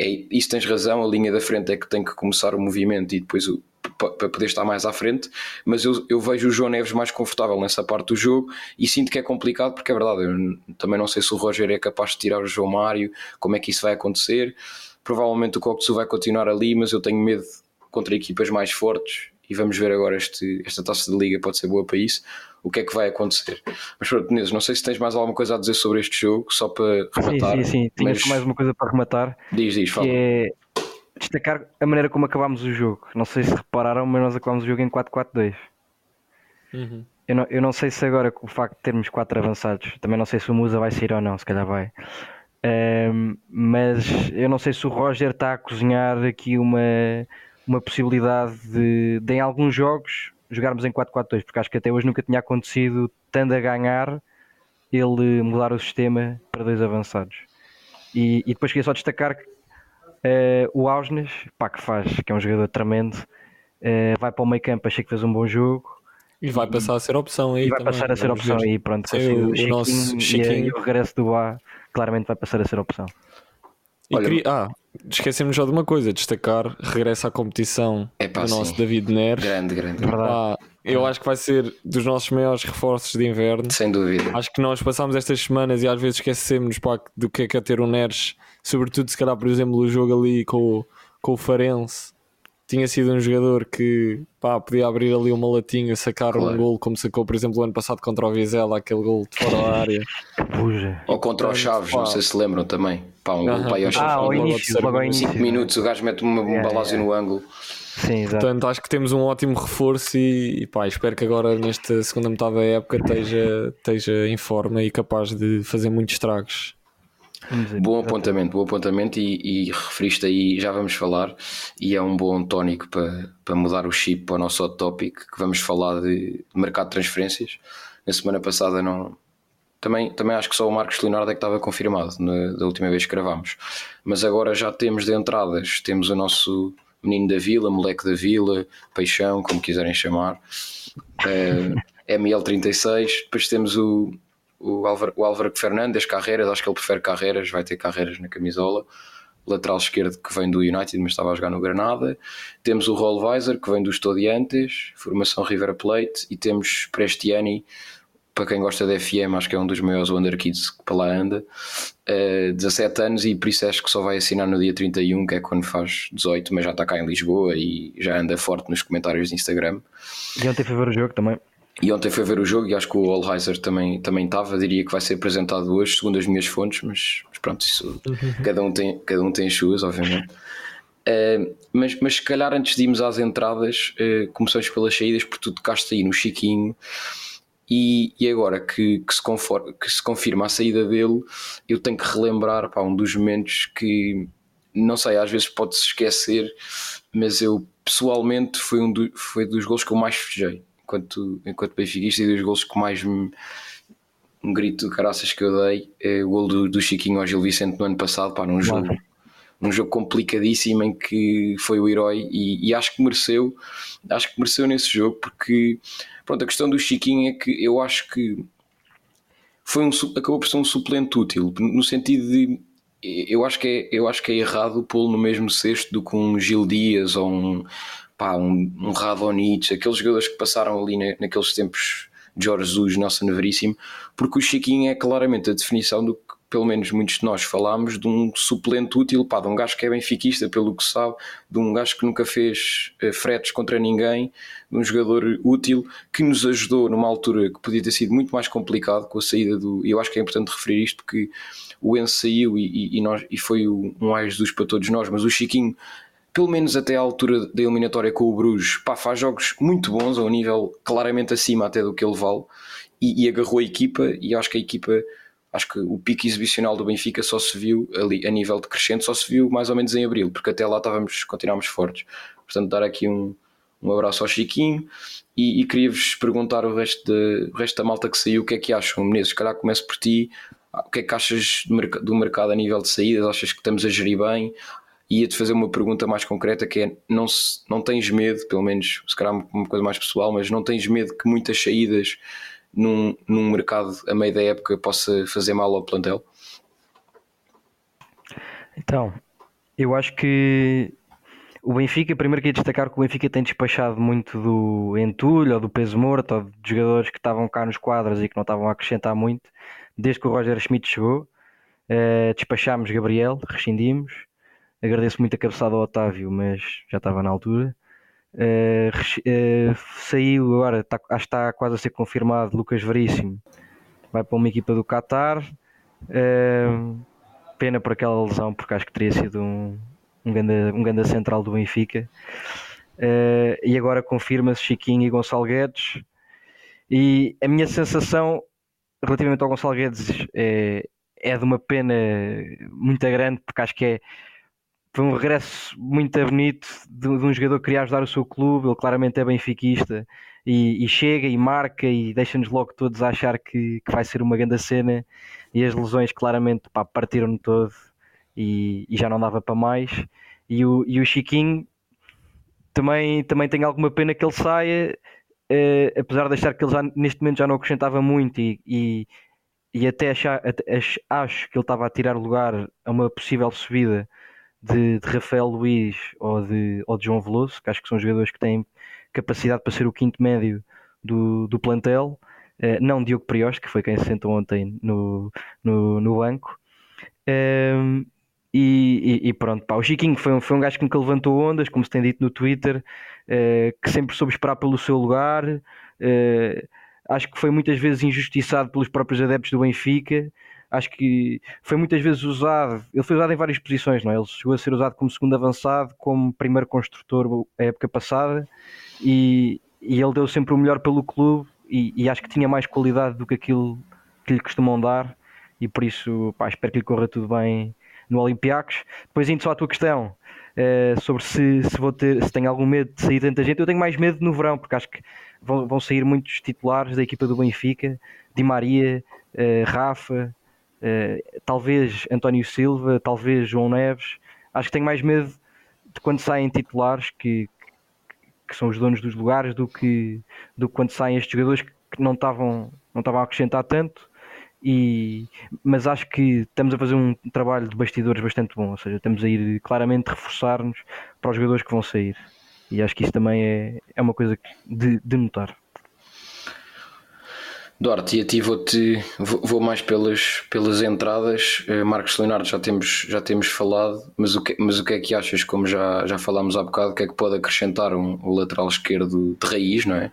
A: é, isso tens razão, a linha da frente é que tem que começar o movimento e depois o, para poder estar mais à frente, mas eu, eu vejo o João Neves mais confortável nessa parte do jogo e sinto que é complicado porque é verdade, eu também não sei se o Roger é capaz de tirar o João Mário, como é que isso vai acontecer. Provavelmente o Koksu vai continuar ali, mas eu tenho medo contra equipas mais fortes e vamos ver agora este, esta taça de liga pode ser boa para isso. O que é que vai acontecer? Mas pronto, Inês, não sei se tens mais alguma coisa a dizer sobre este jogo, só para rematar.
C: Sim, sim, sim. Tinha mas... mais uma coisa para rematar.
A: Diz, diz, fala.
C: é destacar a maneira como acabámos o jogo. Não sei se repararam, mas nós acabámos o jogo em 4-4-2. Uhum. Eu, não, eu não sei se agora com o facto de termos 4 avançados, também não sei se o Musa vai sair ou não, se calhar vai. Um, mas eu não sei se o Roger está a cozinhar aqui uma, uma possibilidade de, de, em alguns jogos, jogarmos em 4-4-2, porque acho que até hoje nunca tinha acontecido, tendo a ganhar, ele mudar o sistema para dois avançados. E, e depois queria só destacar que uh, o Ausnes, pá, que faz, que é um jogador tremendo, uh, vai para o meio campo, achei que fez um bom jogo.
B: E vai passar a ser opção aí.
C: E vai
B: também,
C: passar a ser opção aí, pronto. o, o, nosso Chiquinho. E, e o regresso do A claramente vai passar a ser opção.
B: E Olha, queria... Ah, esquecemos já de uma coisa: destacar, regressa à competição é pá, do nosso David Neres.
A: Grande, grande.
B: Ah, eu acho que vai ser dos nossos maiores reforços de inverno.
A: Sem dúvida.
B: Acho que nós passamos estas semanas e às vezes esquecemos pá, do que é, que é ter um Neres, sobretudo se calhar, por exemplo, o jogo ali com, com o Farense tinha sido um jogador que pá, podia abrir ali uma latinha, sacar claro. um gol, como sacou, por exemplo, o ano passado contra o Vizela, aquele gol de fora da área.
C: Puxa.
A: Ou contra o Chaves, pá. não sei se lembram também. Pá, um uh -huh. gol para aí
C: ao Chaves. Ah, início, logo ao início.
A: 5 minutos, o gajo mete uma, um yeah, balásio yeah. no ângulo.
C: Sim, exato.
B: Portanto, acho que temos um ótimo reforço e, e pá, espero que agora, nesta segunda metade da época, esteja, esteja em forma e capaz de fazer muitos estragos.
A: Bom apontamento, bom apontamento e, e referiste aí, já vamos falar, e é um bom tónico para, para mudar o chip para o nosso hot topic, que vamos falar de, mercado de transferências. Na semana passada não, também, também acho que só o Marcos Leonardo é que estava confirmado na, da última vez que gravámos. Mas agora já temos de entradas, temos o nosso menino da vila, moleque da vila, peixão, como quiserem chamar, é, eh, ML36, depois temos o, o Álvaro, o Álvaro Fernandes, Carreiras, acho que ele prefere Carreiras, vai ter Carreiras na camisola. Lateral esquerdo que vem do United, mas estava a jogar no Granada. Temos o Rollweiser, que vem do Estudiantes, formação River Plate. E temos Prestiani, para quem gosta de FM, acho que é um dos maiores Wonder Kids que lá anda. Uh, eh, 17 anos e por isso acho que só vai assinar no dia 31, que é quando faz 18, mas já está cá em Lisboa e já anda forte nos comentários do Instagram.
C: E ontem foi ver o jogo também.
A: E ontem foi ver o jogo e acho que o Allheiser também, também estava. Diria que vai ser apresentado hoje, segundo as minhas fontes, mas, mas pronto, isso uhum. cada, um tem, cada um tem as suas, obviamente. Uh, mas, mas se calhar antes de irmos às entradas, uh, começamos pelas saídas, porque tu tocaste aí no Chiquinho. E, e agora que, que, se conforma, que se confirma a saída dele, eu tenho que relembrar pá, um dos momentos que não sei, às vezes pode-se esquecer, mas eu pessoalmente foi um do, foi dos gols que eu mais festejei enquanto, enquanto benfiquista e dos gols que mais me um grito de caraças que eu dei é o gol do, do Chiquinho ao Gil Vicente no ano passado, pá, num jogo, num jogo complicadíssimo em que foi o herói e, e, acho que mereceu, acho que mereceu nesse jogo porque pronto, a questão do Chiquinho é que eu acho que foi um, acabou por ser um suplente útil, no sentido de eu acho que é, eu acho que é errado pô-lo no mesmo cesto do que um Gil Dias ou um, pá, um, um Radonich, aqueles jogadores que passaram ali na, naqueles tempos Jorge Jesus, Nelson Veríssimo, porque o Chiquinho é claramente a definição do que pelo menos muitos de nós falámos, de um suplente útil, pá, de um gajo que é benfiquista, pelo que sabe, de um gajo que nunca fez uh, fretes contra ninguém, de um jogador útil que nos ajudou numa altura que podia ter sido muito mais complicado com a saída do. E eu acho que é importante referir isto porque o Enzo saiu e, e, e, nós, e foi um ai dos para todos nós, mas o Chiquinho pelo menos até à altura da eliminatória com o Bruges, pá, faz jogos muito bons, a um nível claramente acima até do que ele vale, e, e, agarrou a equipa, e acho que a equipa, acho que o pico exibicional do Benfica só se viu ali a nível de crescente, só se viu mais ou menos em abril, porque até lá estávamos, continuámos fortes. Portanto, dar aqui um, um abraço ao Chiquinho e, e queria-vos perguntar o resto, de, o resto da malta que saiu, o que é que acham, Menezes? Se calhar começo por ti, o que é que achas do mercado a nível de saídas? Achas que estamos a gerir bem? Ia-te fazer uma pergunta mais concreta que é, não, se, não tens medo, pelo menos se calhar uma coisa mais pessoal, mas não tens medo que muitas saídas num, num mercado a meio da época possa fazer mal ao plantel?
C: Então, eu acho que o Benfica, primeiro queria destacar que o Benfica tem despachado muito do entulho ou do peso morto ou de jogadores que estavam cá nos quadros e que não estavam a acrescentar muito. Desde que o Roger Schmidt chegou, uh, despachámos Gabriel, rescindimos. Agradeço muito a cabeçada ao Otávio, mas já estava na altura. Uh, uh, saiu agora, tá, acho que está quase a ser confirmado. Lucas Veríssimo vai para uma equipa do Qatar. Uh, pena por aquela lesão, porque acho que teria sido um, um, um central do Benfica. e agora confirma-se Chiquinho e Gonçalo Guedes. E a minha sensação relativamente ao Gonçalo Guedes é, é de uma pena muito grande, porque acho que é foi um regresso muito bonito de, de, um jogador que queria ajudar o seu clube. Ele claramente é benfiquista e, e chega e marca e deixa-nos logo todos a achar que, que, vai ser uma grande cena. E as lesões, claramente, partiram-no todo e, e, já não dava para mais. E o, e o Chiquinho também, também tem alguma pena que ele saia, eh, apesar de achar que ele já, neste momento já não acrescentava muito e, e, e até achar, acho que ele estava a tirar lugar a uma possível subida de, de, Rafael Luiz ou de, ou de João Veloso, que acho que são jogadores que têm capacidade para ser o quinto médio do, do plantel. Uh, não Diogo Prios, que foi quem se sentou ontem no, no, no banco. Um, ehm, e, e, pronto, pá, o Chiquinho foi um, foi um gajo que nunca levantou ondas, como se tem dito no Twitter, uh, que sempre soube esperar pelo seu lugar. Uh, acho que foi muitas vezes injustiçado pelos próprios adeptos do Benfica acho que foi muitas vezes usado, ele foi usado em várias posições, não é? Ele chegou a ser usado como segundo avançado, como primeiro construtor a época passada e, e ele deu sempre o melhor pelo clube e, e, acho que tinha mais qualidade do que aquilo que lhe costumam dar e por isso pá, espero que lhe corra tudo bem no Olympiacos. Depois indo só à tua questão uh, sobre se, se, vou ter, se tenho algum medo de sair tanta gente, eu tenho mais medo no verão, porque acho que vão, vão sair muitos titulares da equipa do Benfica, Di Maria, uh, Rafa, Uh, talvez António Silva, talvez João Neves. Acho que tenho mais medo de quando saem titulares que, que são os donos dos lugares do que, do que quando saem estes jogadores que não estavam, não estavam a acrescentar tanto. E, mas acho que estamos a fazer um trabalho de bastidores bastante bom, ou seja, estamos a ir claramente reforçar-nos para os jogadores que vão sair. E acho que isso também é, é uma coisa de, de notar.
A: Duarte, e a ti vou-te vou, mais pelas, pelas entradas. Uh, Marcos Leonardo já temos, já temos falado, mas o, que, mas o que é que achas, como já, já falámos há bocado, o que é que pode acrescentar um, lateral esquerdo de raiz, não é?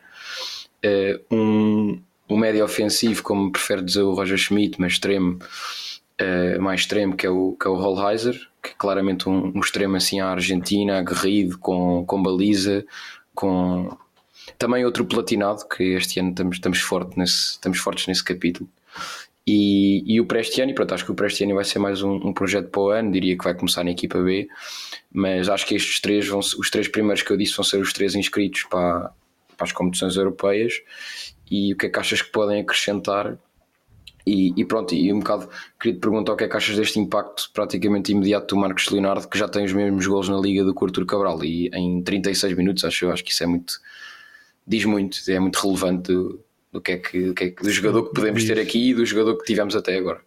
A: Uh, um, um médio ofensivo, como prefere dizer o Roger Schmidt, mas extremo, uh, mais extremo, que é o, que é o Rollheiser, que é claramente um, um extremo assim à Argentina, aguerrido, com, com baliza, com também outro platinado, que este ano estamos, estamos, forte nesse, estamos fortes nesse capítulo. E, e o Prestiani, pronto, acho que o Prestiani vai ser mais um, um, projeto para o ano, diria que vai começar na equipa B, mas acho que estes três vão os três primeiros que eu disse vão ser os três inscritos para, para as competições europeias. E o que é que achas que podem acrescentar? E, e, pronto, e um bocado queria te perguntar o que é que achas deste impacto praticamente imediato do Marcos Leonardo, que já tem os mesmos gols na liga do Artur Cabral. E em 36 minutos, acho acho que isso é muito diz muito, é muito relevante do, do que é que, do, que, é que do jogador que podemos diz, ter aqui e do jogador que tivemos até agora.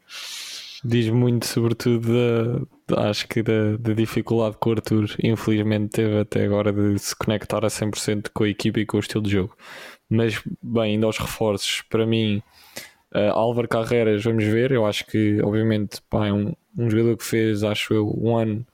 B: Diz muito, sobretudo, acho que da, da, dificuldade que o Arthur infelizmente teve até agora de se conectar a 100% com a equipa e com o estilo de jogo. Mas, bem, indo aos reforços, para mim, Uh, Álvaro Carreiras, vamos ver. Eu acho que, obviamente, pá, é um, um jogador que fez, acho eu, um ano,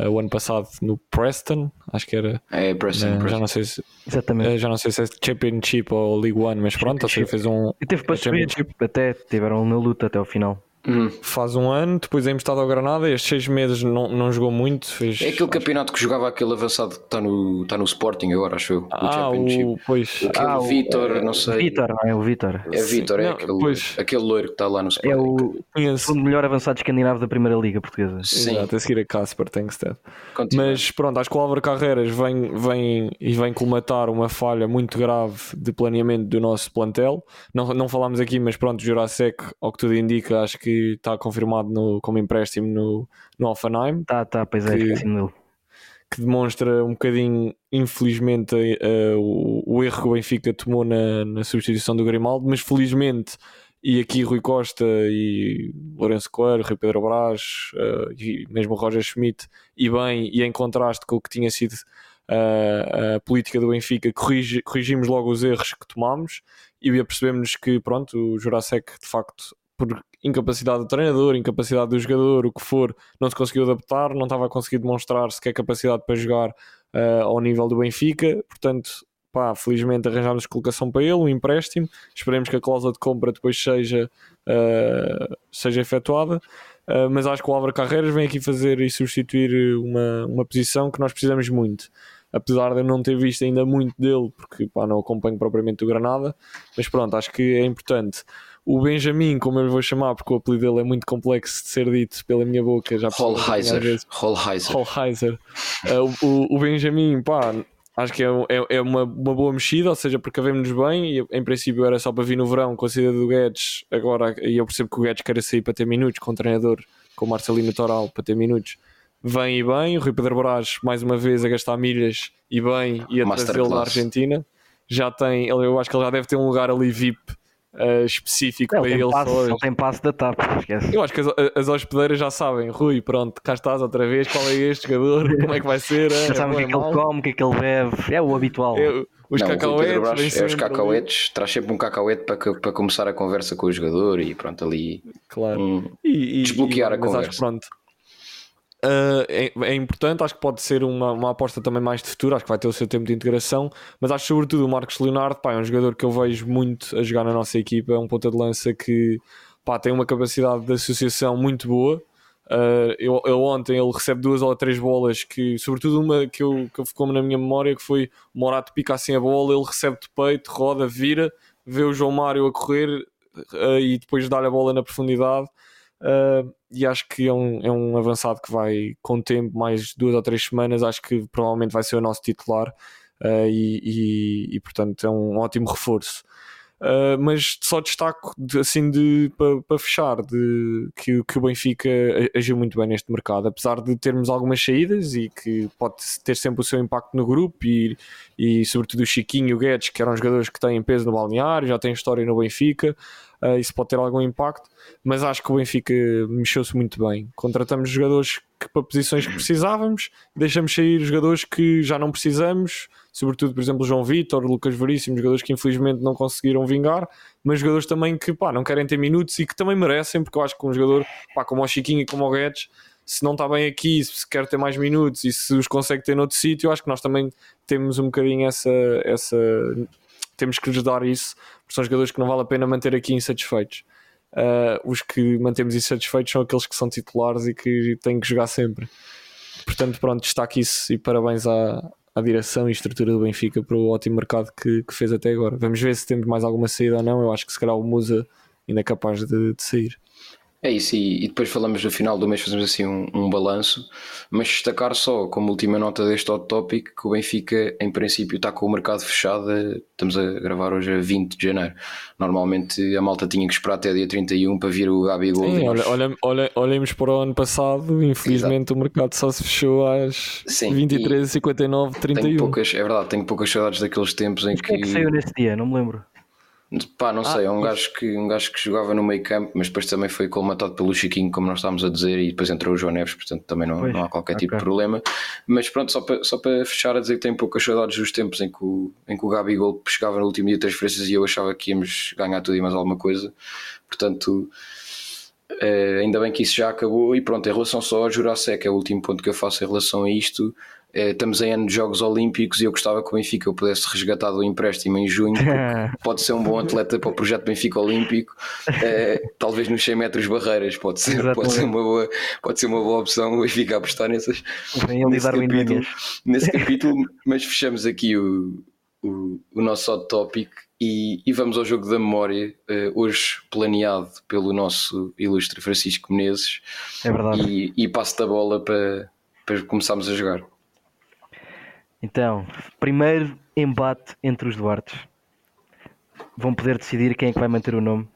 B: uh, o ano passado no Preston, acho que era.
A: É, Preston,
B: uh,
A: Preston.
B: Já não sei se,
C: Exatamente.
B: já não sei se é Championship ou League One, mas pronto, ou seja, fez um.
C: E teve para subir, até tiveram na luta até ao final.
A: Hum.
B: Faz um ano, depois é emprestado ao Granada. Estes seis meses não, não jogou muito. Fez,
A: É aquele campeonato que jogava aquele avançado que está no, está no Sporting agora, acho eu. O
B: ah,
A: Championship.
B: o, pois.
A: Aquele
C: Ah,
A: Vitor, não sei.
C: Vitor, não é? O Vitor.
A: É Vitor, é
B: Não,
A: aquele,
B: pois.
A: aquele loiro que está lá no Sporting.
C: É o
B: Conheço.
C: segundo melhor avançado escandinavo da Primeira Liga Portuguesa.
A: Sim,
B: Exato, a seguir a Casper Tengsted. Mas pronto, acho que o Álvaro Carreiras vem, vem e vem colmatar uma falha muito grave de planeamento do nosso plantel. Não, não falámos aqui, mas pronto, Jurasek, ao que tudo indica, acho que está confirmado no, como empréstimo no, no Alphenheim,
C: Tá, tá, pois é,
B: Que- que demonstra um bocadinho, infelizmente, eh, o, o erro que o Benfica tomou na, na substituição do Grimaldo, mas felizmente. E aqui Rui Costa e Lourenço Coelho, Rui Pedro Brás eh, e mesmo Roger Schmidt, e bem, e em contraste com o que tinha sido a política do Benfica, corrigi- corrigimos logo os erros que tomámos e percebemos que pronto, o Jurasek de facto por incapacidade do treinador, incapacidade do jogador, o que for, não se conseguiu adaptar, não estava a conseguir demonstrar sequer capacidade para jogar eh, ao nível do Benfica, portanto pá, felizmente arranjámos colocação para ele, um empréstimo, esperemos que a cláusula de compra depois seja, eh, seja efetuada, Uh, mas acho que o Álvaro Carreiras vem aqui fazer e substituir uma, uma posição que nós precisamos muito. Apesar de eu não ter visto ainda muito dele, porque pá, não acompanho propriamente o Granada, mas pronto, acho que é importante. O Benjamin, como eu lhe vou chamar, porque o apelido dele é muito complexo de ser dito pela minha boca, já
A: Holheiser. Holheiser.
B: Holheiser. Uh, o, o Benjamin, pá, acho que é, é, é uma, uma boa mexida, ou seja, precavemos-nos bem. E, em princípio era só para vir no verão com a saída do Guedes. Agora, e eu percebo que o Guedes quer sair para ter minutos com o treinador, com o Marcelino Toral, para ter minutos. Vem e bem. O Rui Pedro Brás, mais uma vez, a gastar milhas e bem, e a trazê-lo da Argentina. Já tem, eu acho que ele já deve ter um lugar ali VIP uh, específico
C: Ele
B: para ele
C: passe,
B: só.
C: tem passe da TAP, esquece.
B: Eu acho que as, as hospedeiras já sabem, Rui, pronto, cá estás outra vez, qual é este jogador, como é que vai ser? é,
C: Já sabem o
B: bom,
C: que é que ele come, o que é que ele bebe. É o habitual.
B: É, os
A: não, o
B: cacauetes,
A: Brás é os cacauetes, traz sempre um cacauete para, para começar a conversa com o jogador e pronto, ali.
B: Claro.
A: um,
B: E, e-
A: Desbloquear
B: e-
A: a
B: mas acho
A: conversa.
B: que pronto. Uh, é, é importante, acho que pode ser uma, uma aposta também mais de futuro, acho que vai ter o seu tempo de integração, mas acho sobretudo o Marcos Leonardo, pá, é um jogador que eu vejo muito a jogar na nossa equipa, é um ponta de lança que pá, tem uma capacidade de associação muito boa. Uh, eu, eu ontem ele recebe duas ou três bolas que, sobretudo uma que, eu, que ficou na minha memória, que foi o Morato pica assim a bola, ele recebe de peito, roda, vira, vê o João Mário a correr uh, e depois dá-lhe a bola na profundidade. Uh, e acho que é um, é um avançado que vai com tempo, mais duas ou três semanas, acho que provavelmente vai ser o nosso titular uh, e, e, e, portanto é um ótimo reforço. Uh, mas só destaco de, assim de para pa fechar de, que, que o Benfica agiu muito bem neste mercado, apesar de termos algumas saídas e que pode ter sempre o seu impacto no grupo e, e sobretudo o Chiquinho e o Guedes, que eram jogadores que têm peso no balneário, já têm história no Benfica, uh, isso pode ter algum impacto, mas acho que o Benfica mexeu-se muito bem. Contratamos jogadores que, para posições que precisávamos, deixamos sair jogadores que já não precisamos, sobretudo, por exemplo, João Vitor, Lucas Veríssimo, jogadores que infelizmente não conseguiram vingar, mas jogadores também que pá, não querem ter minutos e que também merecem, porque eu acho que um jogador pá, como o Chiquinho e como o Guedes, se não está bem aqui, se quer ter mais minutos e se os consegue ter noutro sítio, acho que nós também temos um bocadinho essa, essa temos que lhes dar isso, porque são jogadores que não vale a pena manter aqui insatisfeitos. Uh, os que mantemos insatisfeitos são aqueles que são titulares e que têm que jogar sempre. Portanto, pronto, destaque isso e parabéns à, à direção e estrutura do Benfica para o ótimo mercado que, que, fez até agora. Vamos ver se temos mais alguma saída ou não. Eu acho que se calhar o Musa ainda é capaz de, de sair.
A: É isso, e, e, depois falamos no final do mês, fazemos assim um, um balanço, mas destacar só como última nota deste hot topic que o Benfica, em princípio, está com o mercado fechado. Estamos a gravar hoje a 20 de janeiro. Normalmente a malta tinha que esperar até dia 31 para vir o Gabigol.
B: Sim, olha, olha, olha, olhemos para o ano passado, infelizmente Exato. o mercado só se fechou às 23, 59, 31.
A: Tenho poucas, é verdade, tenho poucas saudades daqueles tempos em
C: mas
A: que.
C: Quem é que saiu nesse dia? Não me lembro.
A: Pá, não sei, é um, gajo que, um gajo que jogava no meio campo, mas depois também foi colmatado pelo Chiquinho, como nós estávamos a dizer, e depois entrou o João Neves, portanto também não, não há qualquer okay. tipo de problema. Mas pronto, só para, só para fechar a dizer que tenho poucas saudades dos tempos em que o, em que o Gabigol pescava no último dia de transferências e eu achava que íamos ganhar tudo e mais alguma coisa. Portanto, eh, ainda bem que isso já acabou. E pronto, em relação só ao Jurasek, é o último ponto que eu faço em relação a isto. Eh, estamos em ano de Jogos Olímpicos e eu gostava que o Benfica eu pudesse resgatar do empréstimo em junho, pode ser um bom atleta para o projeto Benfica Olímpico, eh, talvez nos 100 metros barreiras, pode ser, pode ser, uma, boa, pode ser uma boa opção o Benfica apostar nessas, nesse, capítulo, nesse capítulo, mas fechamos aqui o, o, o nosso hot topic e, e, vamos ao jogo da memória, uh, hoje planeado pelo nosso ilustre Francisco Menezes.
C: É verdade.
A: E, e passo a bola para, para começarmos a jogar.
C: Então, primeiro embate entre os Duartes. Vão poder decidir quem é que vai manter o nome.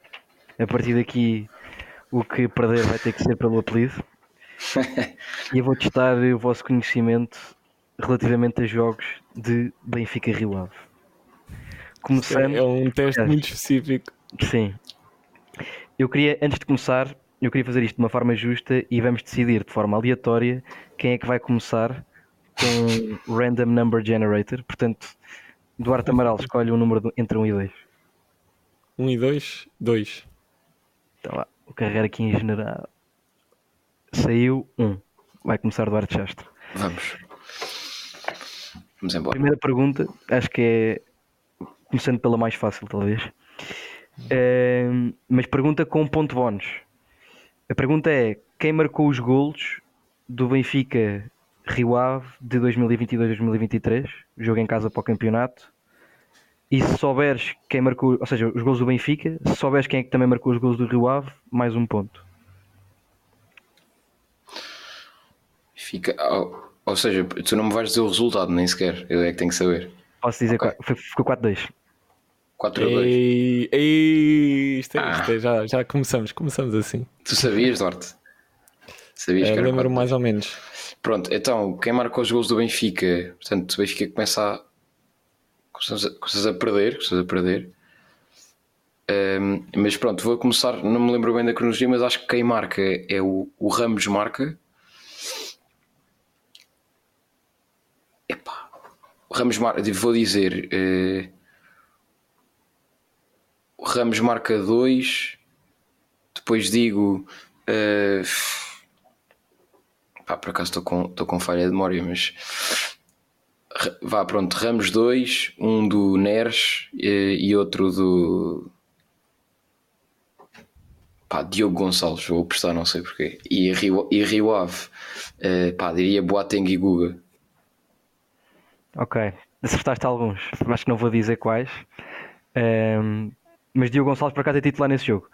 C: A partir daqui, o que perder vai ter que ser pelo apelido. e eu vou testar o vosso conhecimento relativamente a jogos de Benfica Rio Ave.
B: Começando... É um teste muito específico.
C: Sim. Eu queria, antes de começar, eu queria fazer isto de uma forma justa e vamos decidir de forma aleatória quem é que vai começar com Random Number Generator. Portanto, Duarte Amaral escolhe um número entre 1 e 2.
B: 1 e 2? 2.
C: Então lá, vou carregar aqui em general. Saiu 1. Vai começar Duarte Chastre.
A: Vamos. Vamos embora.
C: Primeira pergunta, acho que é. Começando pela mais fácil, talvez. É, mas pergunta com ponto bónus. A pergunta é: quem marcou os golos do Benfica Rio Ave de 2022-2023, jogo em casa para o campeonato. E se souberes quem marcou, ou seja, os gols do Benfica, se souberes quem é que também marcou os gols do Rio Ave, mais um ponto.
A: Fica, ou, ou seja, tu não me vais dizer o resultado, nem sequer, eu é que tenho que saber.
C: Posso dizer, okay. foi, ficou 4-2.
A: 4 a 2. Ei, ei,
B: isto é, ah. isto é, já, já começamos, começamos assim.
A: Tu sabias, Duarte?
B: Sabias é, que era lembro mais ou menos.
A: Pronto, então, quem marca os gols do Benfica? Portanto, o Benfica começa a. Começas a perder, começas a perder. Um, mas pronto, vou começar. Não me lembro bem da cronologia, mas acho que quem marca é o, o Ramos marca. Epá, Ramos marca. Vou dizer. Ramos marca 2. Depois digo. Uh, Pá, por acaso estou com, estou com falha de memória, mas vá pronto, Ramos 2, um do Neres e, e outro do pá, Diogo Gonçalves, vou prestar, não sei porquê, e Rio, e Rio Ave, uh, pá, diria Boateng e Guga.
C: Ok, acertaste alguns, acho que não vou dizer quais, um, ehm, mas Diogo Gonçalves por acaso é titular nesse jogo,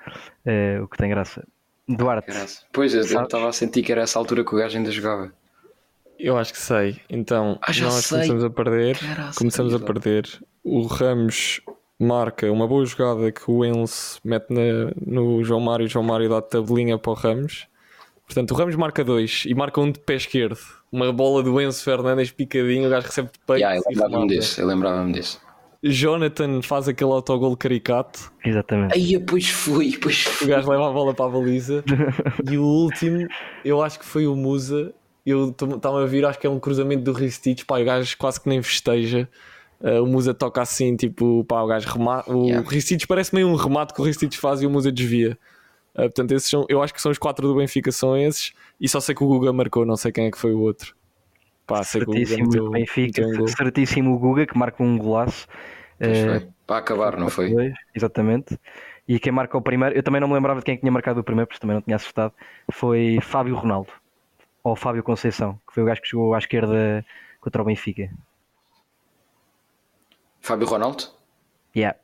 C: uh, o que tem graça. Duarte.
A: Pois, eu estava a sentir que era essa altura que o gajo ainda jogava.
B: Eu acho que sei. Então, ah, nós sei. começamos a perder. Caraca, começamos a perder. O Ramos marca uma boa jogada que o Enzo mete na, no João Mário. O João Mário dá tabelinha para o Ramos. Portanto, o Ramos marca dois e marca um de pé esquerdo. Uma bola do Enzo Fernandes picadinho. O gajo recebe de peito.
A: Yeah, eu lembrava-me disso. Eu lembrava-me disso.
B: Jonathan faz aquele autogol caricato.
C: Exatamente.
A: Aí, pois foi, pois foi.
B: O gajo leva a bola para a baliza. e o último, eu acho que foi o Musa. Eu estava a vir, acho que é um cruzamento do Ristich. Pá, o gajo quase que nem festeja. Uh, o Musa toca assim, tipo, pá, o gajo remata. O yeah. Ristich parece meio um remate que o Ristich faz e o Musa desvia. Uh, portanto, esses são, eu acho que são os quatro do Benfica, são esses. E só sei que o Guga marcou, não sei quem é que foi o outro.
C: Pá, certíssimo o Benfica, um certíssimo o Guga que marca um golaço.
A: Uh, para acabar, não foi? Dois,
C: exatamente. E quem marca o primeiro, eu também não me lembrava de quem tinha marcado o primeiro, porque também não tinha acertado, foi Fábio Ronaldo, ou Fábio Conceição, que foi o gajo que jogou à esquerda contra o Benfica.
A: Fábio Ronaldo?
C: Yeah.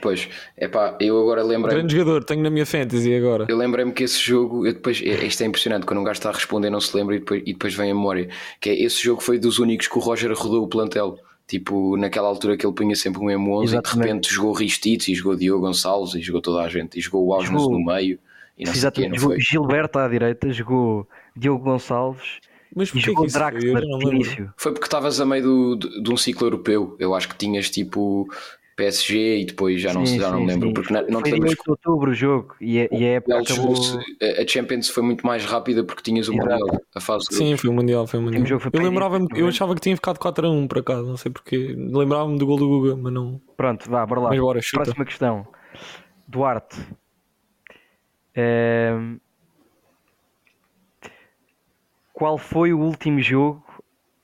A: Pois, é pá, eu agora lembrei.
B: Grande jogador, tenho na minha fantasy agora.
A: Eu lembrei-me que esse jogo, eu depois, é, isto é impressionante, quando um gajo está a responder não se lembra e depois, e depois vem a memória. Que é esse jogo foi dos únicos que o Roger rodou o plantel. Tipo, naquela altura que ele punha sempre o mesmo 11 Exatamente. e de repente jogou Ristitz e jogou Diogo Gonçalves e jogou toda a gente e jogou o Ausmus no meio e não Exatamente. Quê, jogou
C: Gilberto à direita, jogou Diogo Gonçalves
B: mas e jogou Draxler
C: no início.
A: Foi porque estavas a meio do, de, de, um ciclo europeu. Eu acho que tinhas tipo PSG e depois já não,
C: Sim,
A: já não me lembro,
C: sim.
A: porque não, não
C: Foi em
A: estamos
C: 8 de outubro o jogo e a, e a época acabou.
A: a- Champions foi muito mais rápida porque tinhas o
C: Exato.
A: Mundial, a fase
B: Sim, foi o Mundial, foi o Mundial.
C: jogo foi
B: eu
C: para
B: lembrava-me,
C: início,
B: eu
C: é?
B: achava que tinha ficado 4 a 1 por acaso, não sei porquê. Lembrava-me do gol do Guga, mas não.
C: Pronto, vá, bora lá.
B: Mas bora, chuta.
C: Próxima questão. Duarte. Ehm, Qual foi o último jogo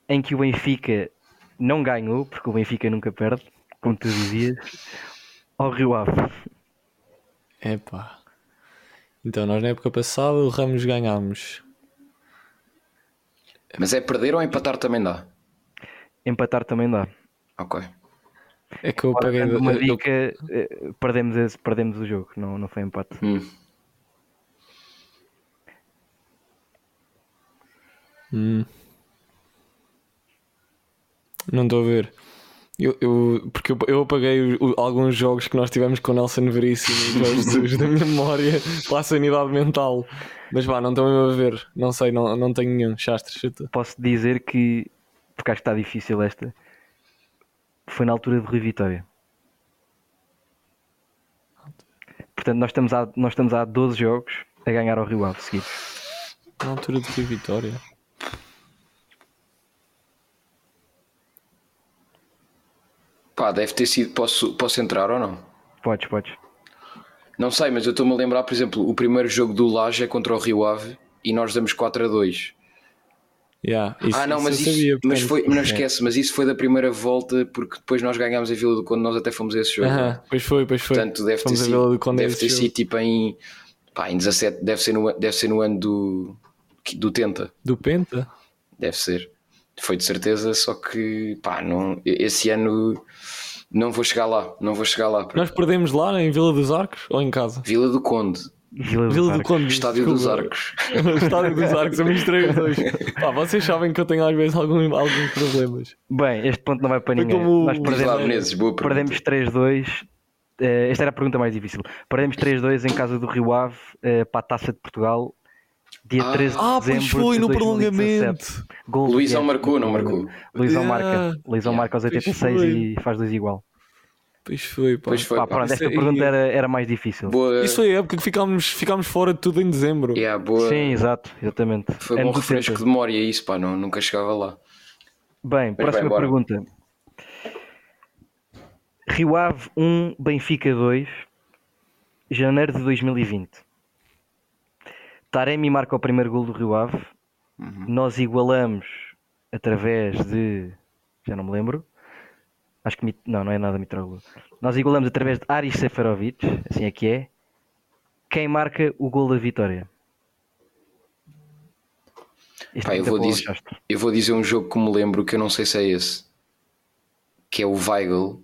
C: em que o Benfica não ganhou, porque o Benfica nunca perde, como tu dizias, ao Rio Ave?
B: Epá. Então, nós na época passada o Ramos ganhámos.
A: Mas é perder ou empatar também dá?
C: Empatar também dá.
A: Ok.
B: É que eu
C: Ora,
B: paguei.
C: dando uma
B: eu-
C: dica, eh, perdemos, esse- perdemos o jogo, não, não foi empate.
A: Hum.
B: Hum. Não estou a ver. Eu, eu- porque eu, eu apaguei o- alguns jogos que nós tivemos com o Nelson Veríssimo e Jesus da minha memória para a sanidade mental. Mas vá, não mesmo a ver. Não sei, não, não tenho nenhum. Chastre, chuta.
C: Posso dizer que, porque acho que está difícil esta, foi na altura de Rui Vitória. Portanto, nós estamos, há, nós estamos há 12 jogos a ganhar ao Rio Ave seguidos.
B: Na altura de Rio Vitória.
A: Pá, deve ter sido. Posso, posso entrar ou não?
C: Podes, podes.
A: Não sei, mas eu estou-me a lembrar, por exemplo, o primeiro jogo do Laje é contra o Rio Ave e nós damos 4 a 2.
B: Yeah, isso-
A: ah, não, mas isso.
B: sabia,
A: mas foi, não esquece, mas isso foi da primeira volta porque depois nós ganhámos a Vila do Conde, nós até fomos a esse jogo.
B: Aham, pois foi, pois foi.
A: Portanto, deve ter
B: Fomos a Vila
A: sido,
B: do Conde
A: deve ter sido tipo em. Pá, em 17, deve ser no, deve ser no ano do. do Tenta.
B: Do Penta?
A: Deve ser. Foi de certeza, só que pá, não, esse ano não vou chegar lá. Não vou chegar lá.
B: Nós perdemos lá em Vila dos Arcos ou em casa?
A: Vila do Conde,
C: Vila do
B: Vila do. Conde.
A: Estádio dos
B: desculpa.
A: Arcos.
B: Estádio dos Arcos, eu misturei os dois. Pá, vocês sabem que eu tenho às vezes algum, alguns problemas.
C: Bem, este ponto não vai para
B: Foi
C: ninguém.
B: como-
C: Nós
A: lá,
C: perdemos, perdemos 3-2. Eh, esta era a pergunta mais difícil. Perdemos 3-2 em casa do Rio Ave eh, para a Taça de Portugal, dia
A: Ah.
C: 13 de
B: Ah,
C: dezembro.
B: pois foi
C: de
B: no
C: 2017.
B: prolongamento.
C: Gol
A: Luizão marcou, não marcou?
C: Luizão
B: Yeah.
C: marca. Luizão
A: Yeah.
C: marca aos
B: Pois
C: 86
B: foi.
C: e faz dois igual.
B: Pois foi, pá.
A: Pois foi,
C: Pá,
A: pá.
C: pronto, esta
B: Isso aí-
C: pergunta era, era mais difícil.
A: Boa.
B: Isso foi a época que ficámos, ficámos fora de tudo em dezembro.
A: Yeah, boa.
C: Sim, exato, exatamente.
A: Foi bom
C: do
A: refresco de memória isso, pá, não, nunca chegava lá.
C: Bem,
A: vai
C: próxima
A: embora.
C: pergunta. Rio Ave 1, Benfica 2, janeiro de 2020. Taremi marca o primeiro gol do Rio Ave.
A: Uhum.
C: Nós igualamos através de. Já não me lembro. Acho que. Não, não é nada Mitroglou. Nós igualamos através de Aris Seferovic, assim é que é. Quem marca o gol da vitória?
A: Pá, eu vou dizer-. Eu vou dizer um jogo que me lembro que eu não sei se é esse. Que é o Weigl.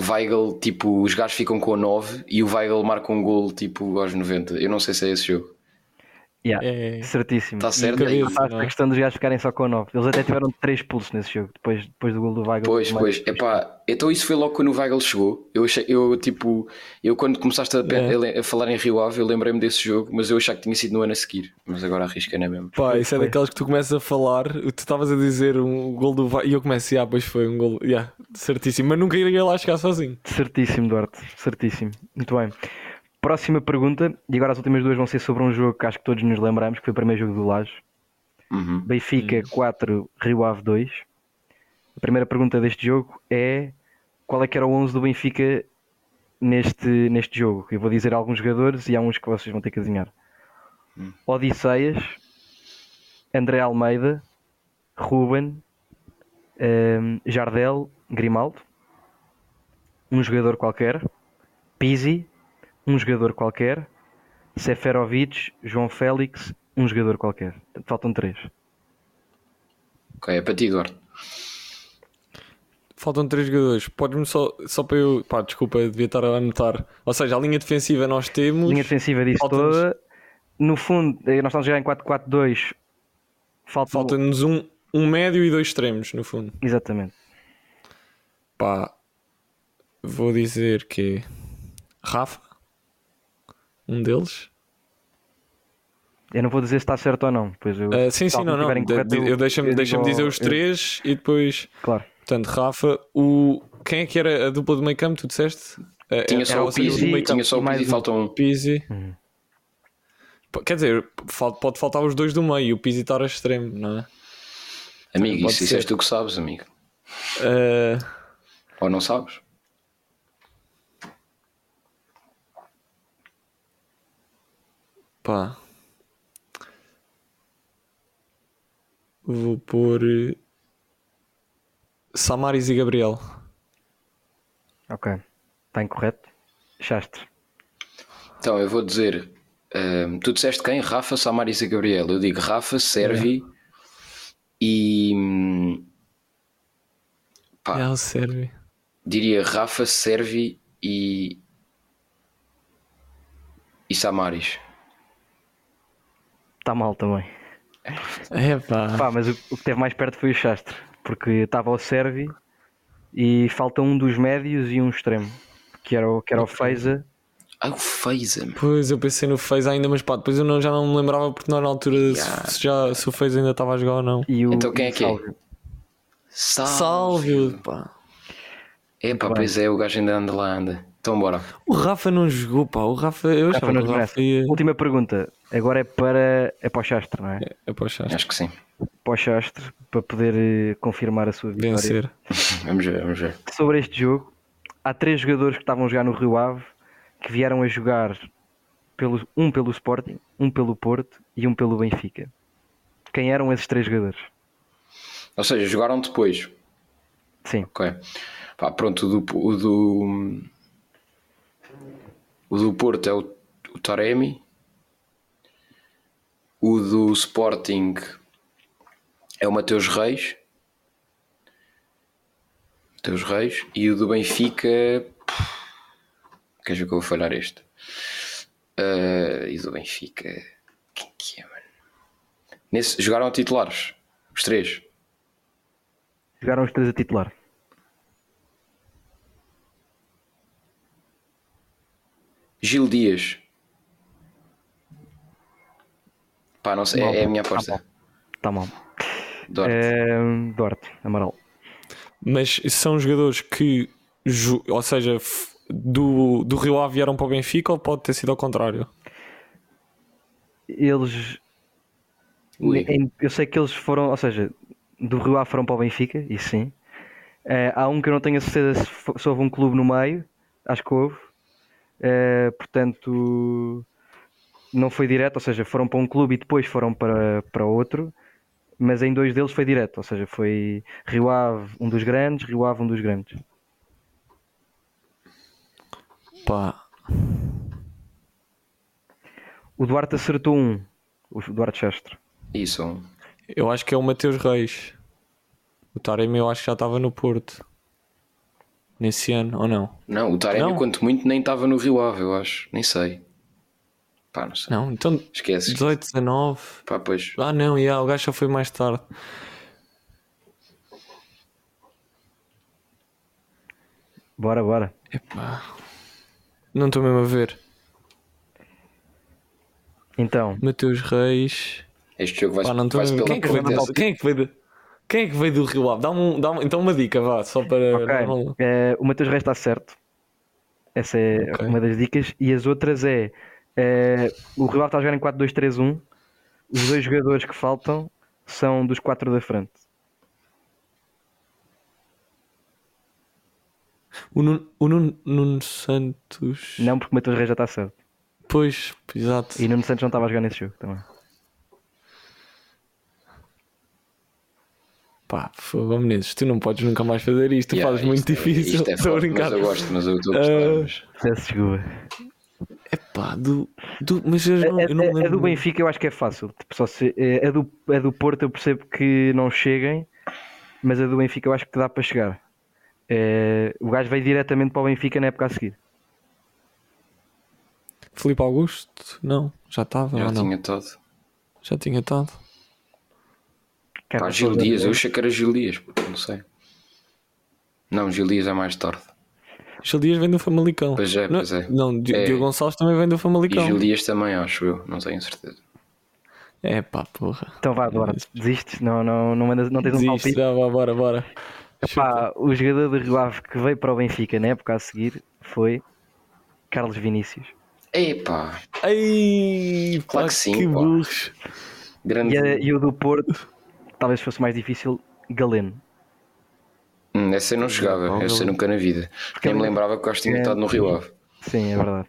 A: Weigl, tipo, os gajos ficam com a 9 e o Weigl marca um gol tipo aos 90. Eu não sei se é esse jogo.
C: Yeah,
B: É.
C: certíssimo.
A: Está certo?
B: cabeça.
C: Faz
B: não
C: a
B: é?
C: questão dos gajos ficarem só com 9. Eles até tiveram 3 pulsos nesse jogo, depois, depois do gol do Weigl.
A: Pois, pois. Epá, então isso foi logo quando o Weigl chegou. Eu achei, eu tipo, eu quando começaste a,
B: É.
A: a falar em Rio Ave, eu lembrei-me desse jogo, mas eu achava que tinha sido no ano a seguir. Mas agora arrisca, não é mesmo?
B: Pá, isso é
C: foi.
B: daquelas que tu começas a falar, tu estavas a dizer um gol do Va- e eu começo, ah, pois foi um gol, yeah, certíssimo, mas nunca iria lá chegar sozinho.
C: Certíssimo, Duarte. Certíssimo. Muito bem. Próxima pergunta, e agora as últimas duas vão ser sobre um jogo que acho que todos nos lembramos, que foi o primeiro jogo do Laje.
A: Uhum.
C: Benfica 4, Rio Ave 2. A primeira pergunta deste jogo é qual é que era o 11 do Benfica neste, neste jogo? Eu vou dizer alguns jogadores e há uns que vocês vão ter que adivinhar. Odisseias, André Almeida, Ruben, ehm, Jardel, Grimaldo, um jogador qualquer, Pizzi, um jogador qualquer, Seferovic, João Félix, um jogador qualquer. Faltam três.
A: Ok, é para ti, Eduardo.
B: Faltam três jogadores, podes-me só, só para eu, pá, desculpa, devia estar a anotar. Ou seja, a linha defensiva nós temos,
C: Linha defensiva disso toda. No fundo, eh, nós estamos a jogar em 4-4-2. Falta
B: falta-nos um, um médio e dois extremos, no fundo.
C: Exatamente.
B: Pá, vou dizer que Rafa, um deles.
C: Eu não vou dizer se está certo ou não. Pois eu,
B: Ah, sim, sim, não, não.
C: incorreto,
B: De- de- eu deixa-me
C: eu
B: deixa dizer os
C: eu-
B: três e depois.
C: Claro.
B: Portanto, Rafa, o... quem é que era a dupla do meio campo? Tu disseste? Eh,
A: Tinha
B: era-
A: só o Pizzi, tinha só o
C: e mais
A: Pizzi,
C: um.
A: falta um.
B: Pizzi. P- Quer dizer, pode faltar os dois do meio e o Pizzi estar a extremo, não é?
A: Amigo, isso, isso és tu que sabes, amigo.
B: Eh,
A: Ou não sabes?
B: Pá. Vou pôr eh, Samaris e Gabriel.
C: Ok. Está incorreto. Chastre.
A: Então, eu vou dizer. ehm, tu disseste quem? Rafa, Samaris e Gabriel. Eu digo Rafa, Servi e. hum, Pá,
B: É o Servi.
A: diria Rafa, Servi e. E Samaris.
C: Está mal também.
B: É pá.
C: Pá, mas o, o que teve mais perto foi o Chastre. Porque estava o Servi e falta um dos médios e um extremo. Que era o, que era o Feiza.
A: Ah, o Feiza.
B: Pois eu pensei no Fez ainda, mas pá, depois eu não, já não me lembrava porque não era na altura se-
A: Yeah.
B: se, já, se o Fez ainda estava a jogar ou não.
C: E o,
A: Então quem é que é?
C: Sálvio.
B: Salve! Pá.
A: É pá,
C: bem.
A: pois é, o gajo ainda anda lá, anda. Então bora.
B: O Rafa não jogou, pá. O Rafa, eu
C: Rafa não
B: que o. Rafa ia.
C: Última pergunta. Agora é para, é para o Chastre, não é?
B: É para o Chastre.
A: Acho que sim.
C: Para o Chastre, para poder eh, confirmar a sua vitória.
B: vencer.
A: Vamos ver, vamos ver.
C: Sobre este jogo, há três jogadores que estavam a jogar no Rio Ave que vieram a jogar pelo, um pelo Sporting, um pelo Porto e um pelo Benfica. Quem eram esses três jogadores?
A: Ou seja, jogaram depois.
C: Sim.
A: Ok. Pá, pronto, o do, o do, o do Porto é o, o Taremi. O do Sporting é o Mateus Reis. Mateus Reis. E o do Benfica. Queres ver que eu vou falhar este? Ah, e do Benfica. Quem que é, mano? Nesse, jogaram a titulares. Os três.
C: Jogaram os três a titular.
A: Gil Dias. Pá, não sei, é, é a minha aposta.
C: Está mal.
A: Duarte.
C: É, Duarte, Amaral.
B: Mas são jogadores que, ou seja, do, do Rio Ave vieram para o Benfica ou pode ter sido ao contrário?
C: Eles.
A: Ui.
C: eu sei que eles foram, ou seja, do Rio Ave foram para o Benfica, isso sim. Eh, há um que eu não tenho a certeza se, se houve um clube no meio, acho que houve. Eh, portanto, não foi direto, ou seja, foram para um clube e depois foram para, para outro. Mas em dois deles foi direto, ou seja, foi Rio Ave um dos grandes, Rio Ave um dos grandes.
B: Pá,
C: O Duarte acertou um, o Duarte Chastre.
A: Isso.
B: eu acho que é o Mateus Reis. O Taremi eu acho que já estava no Porto. Nesse ano, ou não?
A: Não, o Taremi,
B: Não.
A: quanto muito, nem estava no Rio Ave, eu acho. Nem sei. Pá, não sei.
B: Não, então
A: Esquece.
B: 18, 19.
A: Pá, pois.
B: Ah não, yeah, o gajo só foi mais tarde.
C: Bora, bora.
B: Epá. Não estou mesmo a ver.
C: Então,
B: Mateus Reis.
A: Este jogo vai,
B: Pá, não
A: vai pela
B: Quem é, que veio do, quem é que veio do- Quem é que veio do Rio Ave? Dá-me um- dá-me- então uma dica, vá, só para.
C: ok.
B: não-
C: eh, o Matheus Reis está certo. Essa é
B: Ok.
C: uma das dicas. E as outras é eh, o Rio Ave está a jogar em 4-2-3-1. Os dois jogadores que faltam são dos quatro da frente.
B: O Nuno, o Nuno, Nuno Santos.
C: Não porque o Matheus Reis já está certo.
B: Pois, exato.
C: E Nuno Santos não estava a jogar nesse jogo também.
B: Pá, fogo, Menezes, tu não podes nunca mais fazer isto, tu
A: Yeah,
B: fazes muito
A: isto é-
B: difícil.
A: Isto é
B: Estou a
A: forte,
B: brincar.
A: mas eu gosto, mas eu estou a gostar.
B: Ah,
A: mas-
C: Peço desculpa.
B: Epá, do, do, mas eu não,
C: A,
B: eu não
C: a- a
B: lembro.
C: do Benfica eu acho que é fácil. Tipo, só se, eh, a, do, a do Porto eu percebo que não cheguem, mas a do Benfica eu acho que dá para chegar. Eh, o gajo veio diretamente para o Benfica na época a seguir.
B: Filipe Augusto? Não, já estava
A: Já tinha todo.
B: Já tinha estado.
A: Pá, Gil Dias, eu achei que era Gil Dias, pô, não sei. Não, Gil Dias é mais tarde.
B: Gil Dias vem do Famalicão.
A: Pois é,
B: não,
A: pois é.
B: Não, Di-
A: É.
B: Diogo Gonçalves também vem do
A: E
B: Famalicão.
A: Gil Dias também, acho eu, não tenho certeza.
B: É pá, porra.
C: Então vá, Duarte, desistes? Não, não, não, mandas, não tens um
B: Desiste,
C: palpite?
B: já, vá, bora, bora.
C: Pá, o jogador de Rio Ave que veio para o Benfica na época a seguir foi Carlos Vinícius.
A: Epá,
B: Ei,
A: Claro
B: pá,
A: que sim,
B: que burros.
A: grande.
C: E, e o do Porto, talvez fosse mais difícil, Galeno.
A: Hum, essa eu não chegava, essa nunca na vida.
C: Porque
A: Nem me
C: é-
A: lembrava que o Costa tinha
C: é-
A: estado no Rio Ave.
C: Sim, é verdade.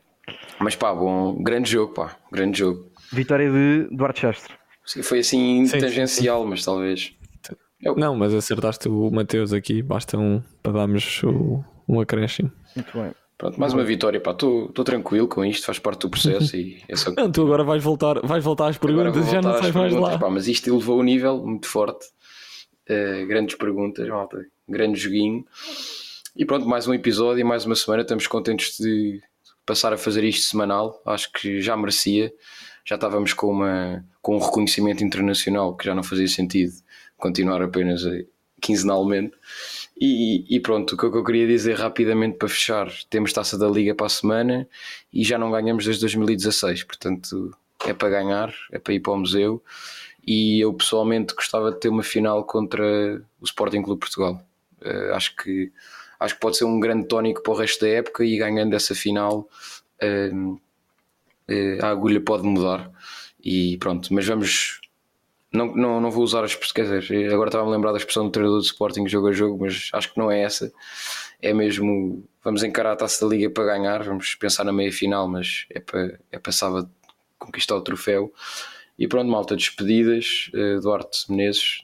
A: Mas pá, bom, grande jogo, pá, grande jogo.
C: Vitória de Duarte Castro.
A: Sim, Foi assim
B: Sim, sim,
A: tangencial, mas talvez.
B: Não, mas acertaste o Mateus aqui, basta um para darmos o, um acréscimo.
C: Muito bem.
A: Pronto, mais uma vitória, pá, estou tranquilo com isto, faz parte do processo e é só
B: Não, tu agora vais voltar, vais voltar às perguntas e já não
A: voltar
B: sais mais lá.
A: pá, mas isto elevou o nível muito forte. Uh, grandes perguntas, malta. Grande joguinho. E pronto, mais um episódio e mais uma semana. Estamos contentes de passar a fazer isto semanal. Acho que já merecia. Já estávamos com, uma, com um reconhecimento internacional que já não fazia sentido continuar apenas a- quinzenalmente. E, e pronto, o que eu queria dizer rapidamente para fechar: temos taça da Liga para a semana e já não ganhamos desde 2016. Portanto, é para ganhar, é para ir para o museu. E eu pessoalmente gostava de ter uma final contra o Sporting Clube Portugal. Eh, acho, que, acho que pode ser um grande tónico para o resto da época e ganhando essa final eh, eh, a agulha pode mudar. E pronto, mas vamos. Não, não, não vou usar as quer dizer, agora estava a lembrar da expressão do treinador do Sporting jogo a jogo, mas acho que não é essa. É mesmo vamos encarar a taça da liga para ganhar, vamos pensar na meia final, mas é para, é para sábado conquistar o troféu. E pronto, malta, despedidas. eh, Duarte Menezes,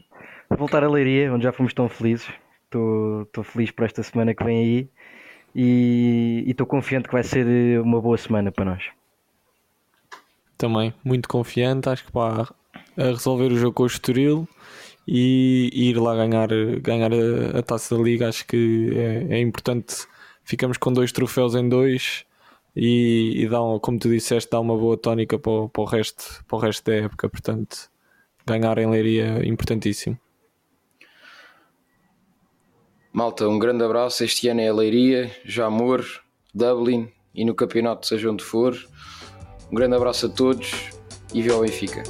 C: Voltar a Leiria, onde já fomos tão felizes. Estou feliz por esta semana que vem aí. E estou confiante que vai ser uma boa semana para nós.
B: Também, muito confiante, acho que pá, a resolver o jogo com o Estoril e, ir lá ganhar, ganhar a, a taça da liga, acho que é, é importante. Ficamos com dois troféus em dois e, e dá, um- como tu disseste, dá uma boa tónica para para o resto, para o resto da época, portanto, ganhar em Leiria é importantíssimo.
A: Malta, um grande abraço. Este ano é a Leiria, Jamor, Dublin e no campeonato, seja onde for. Um grande abraço a todos e viva o Benfica.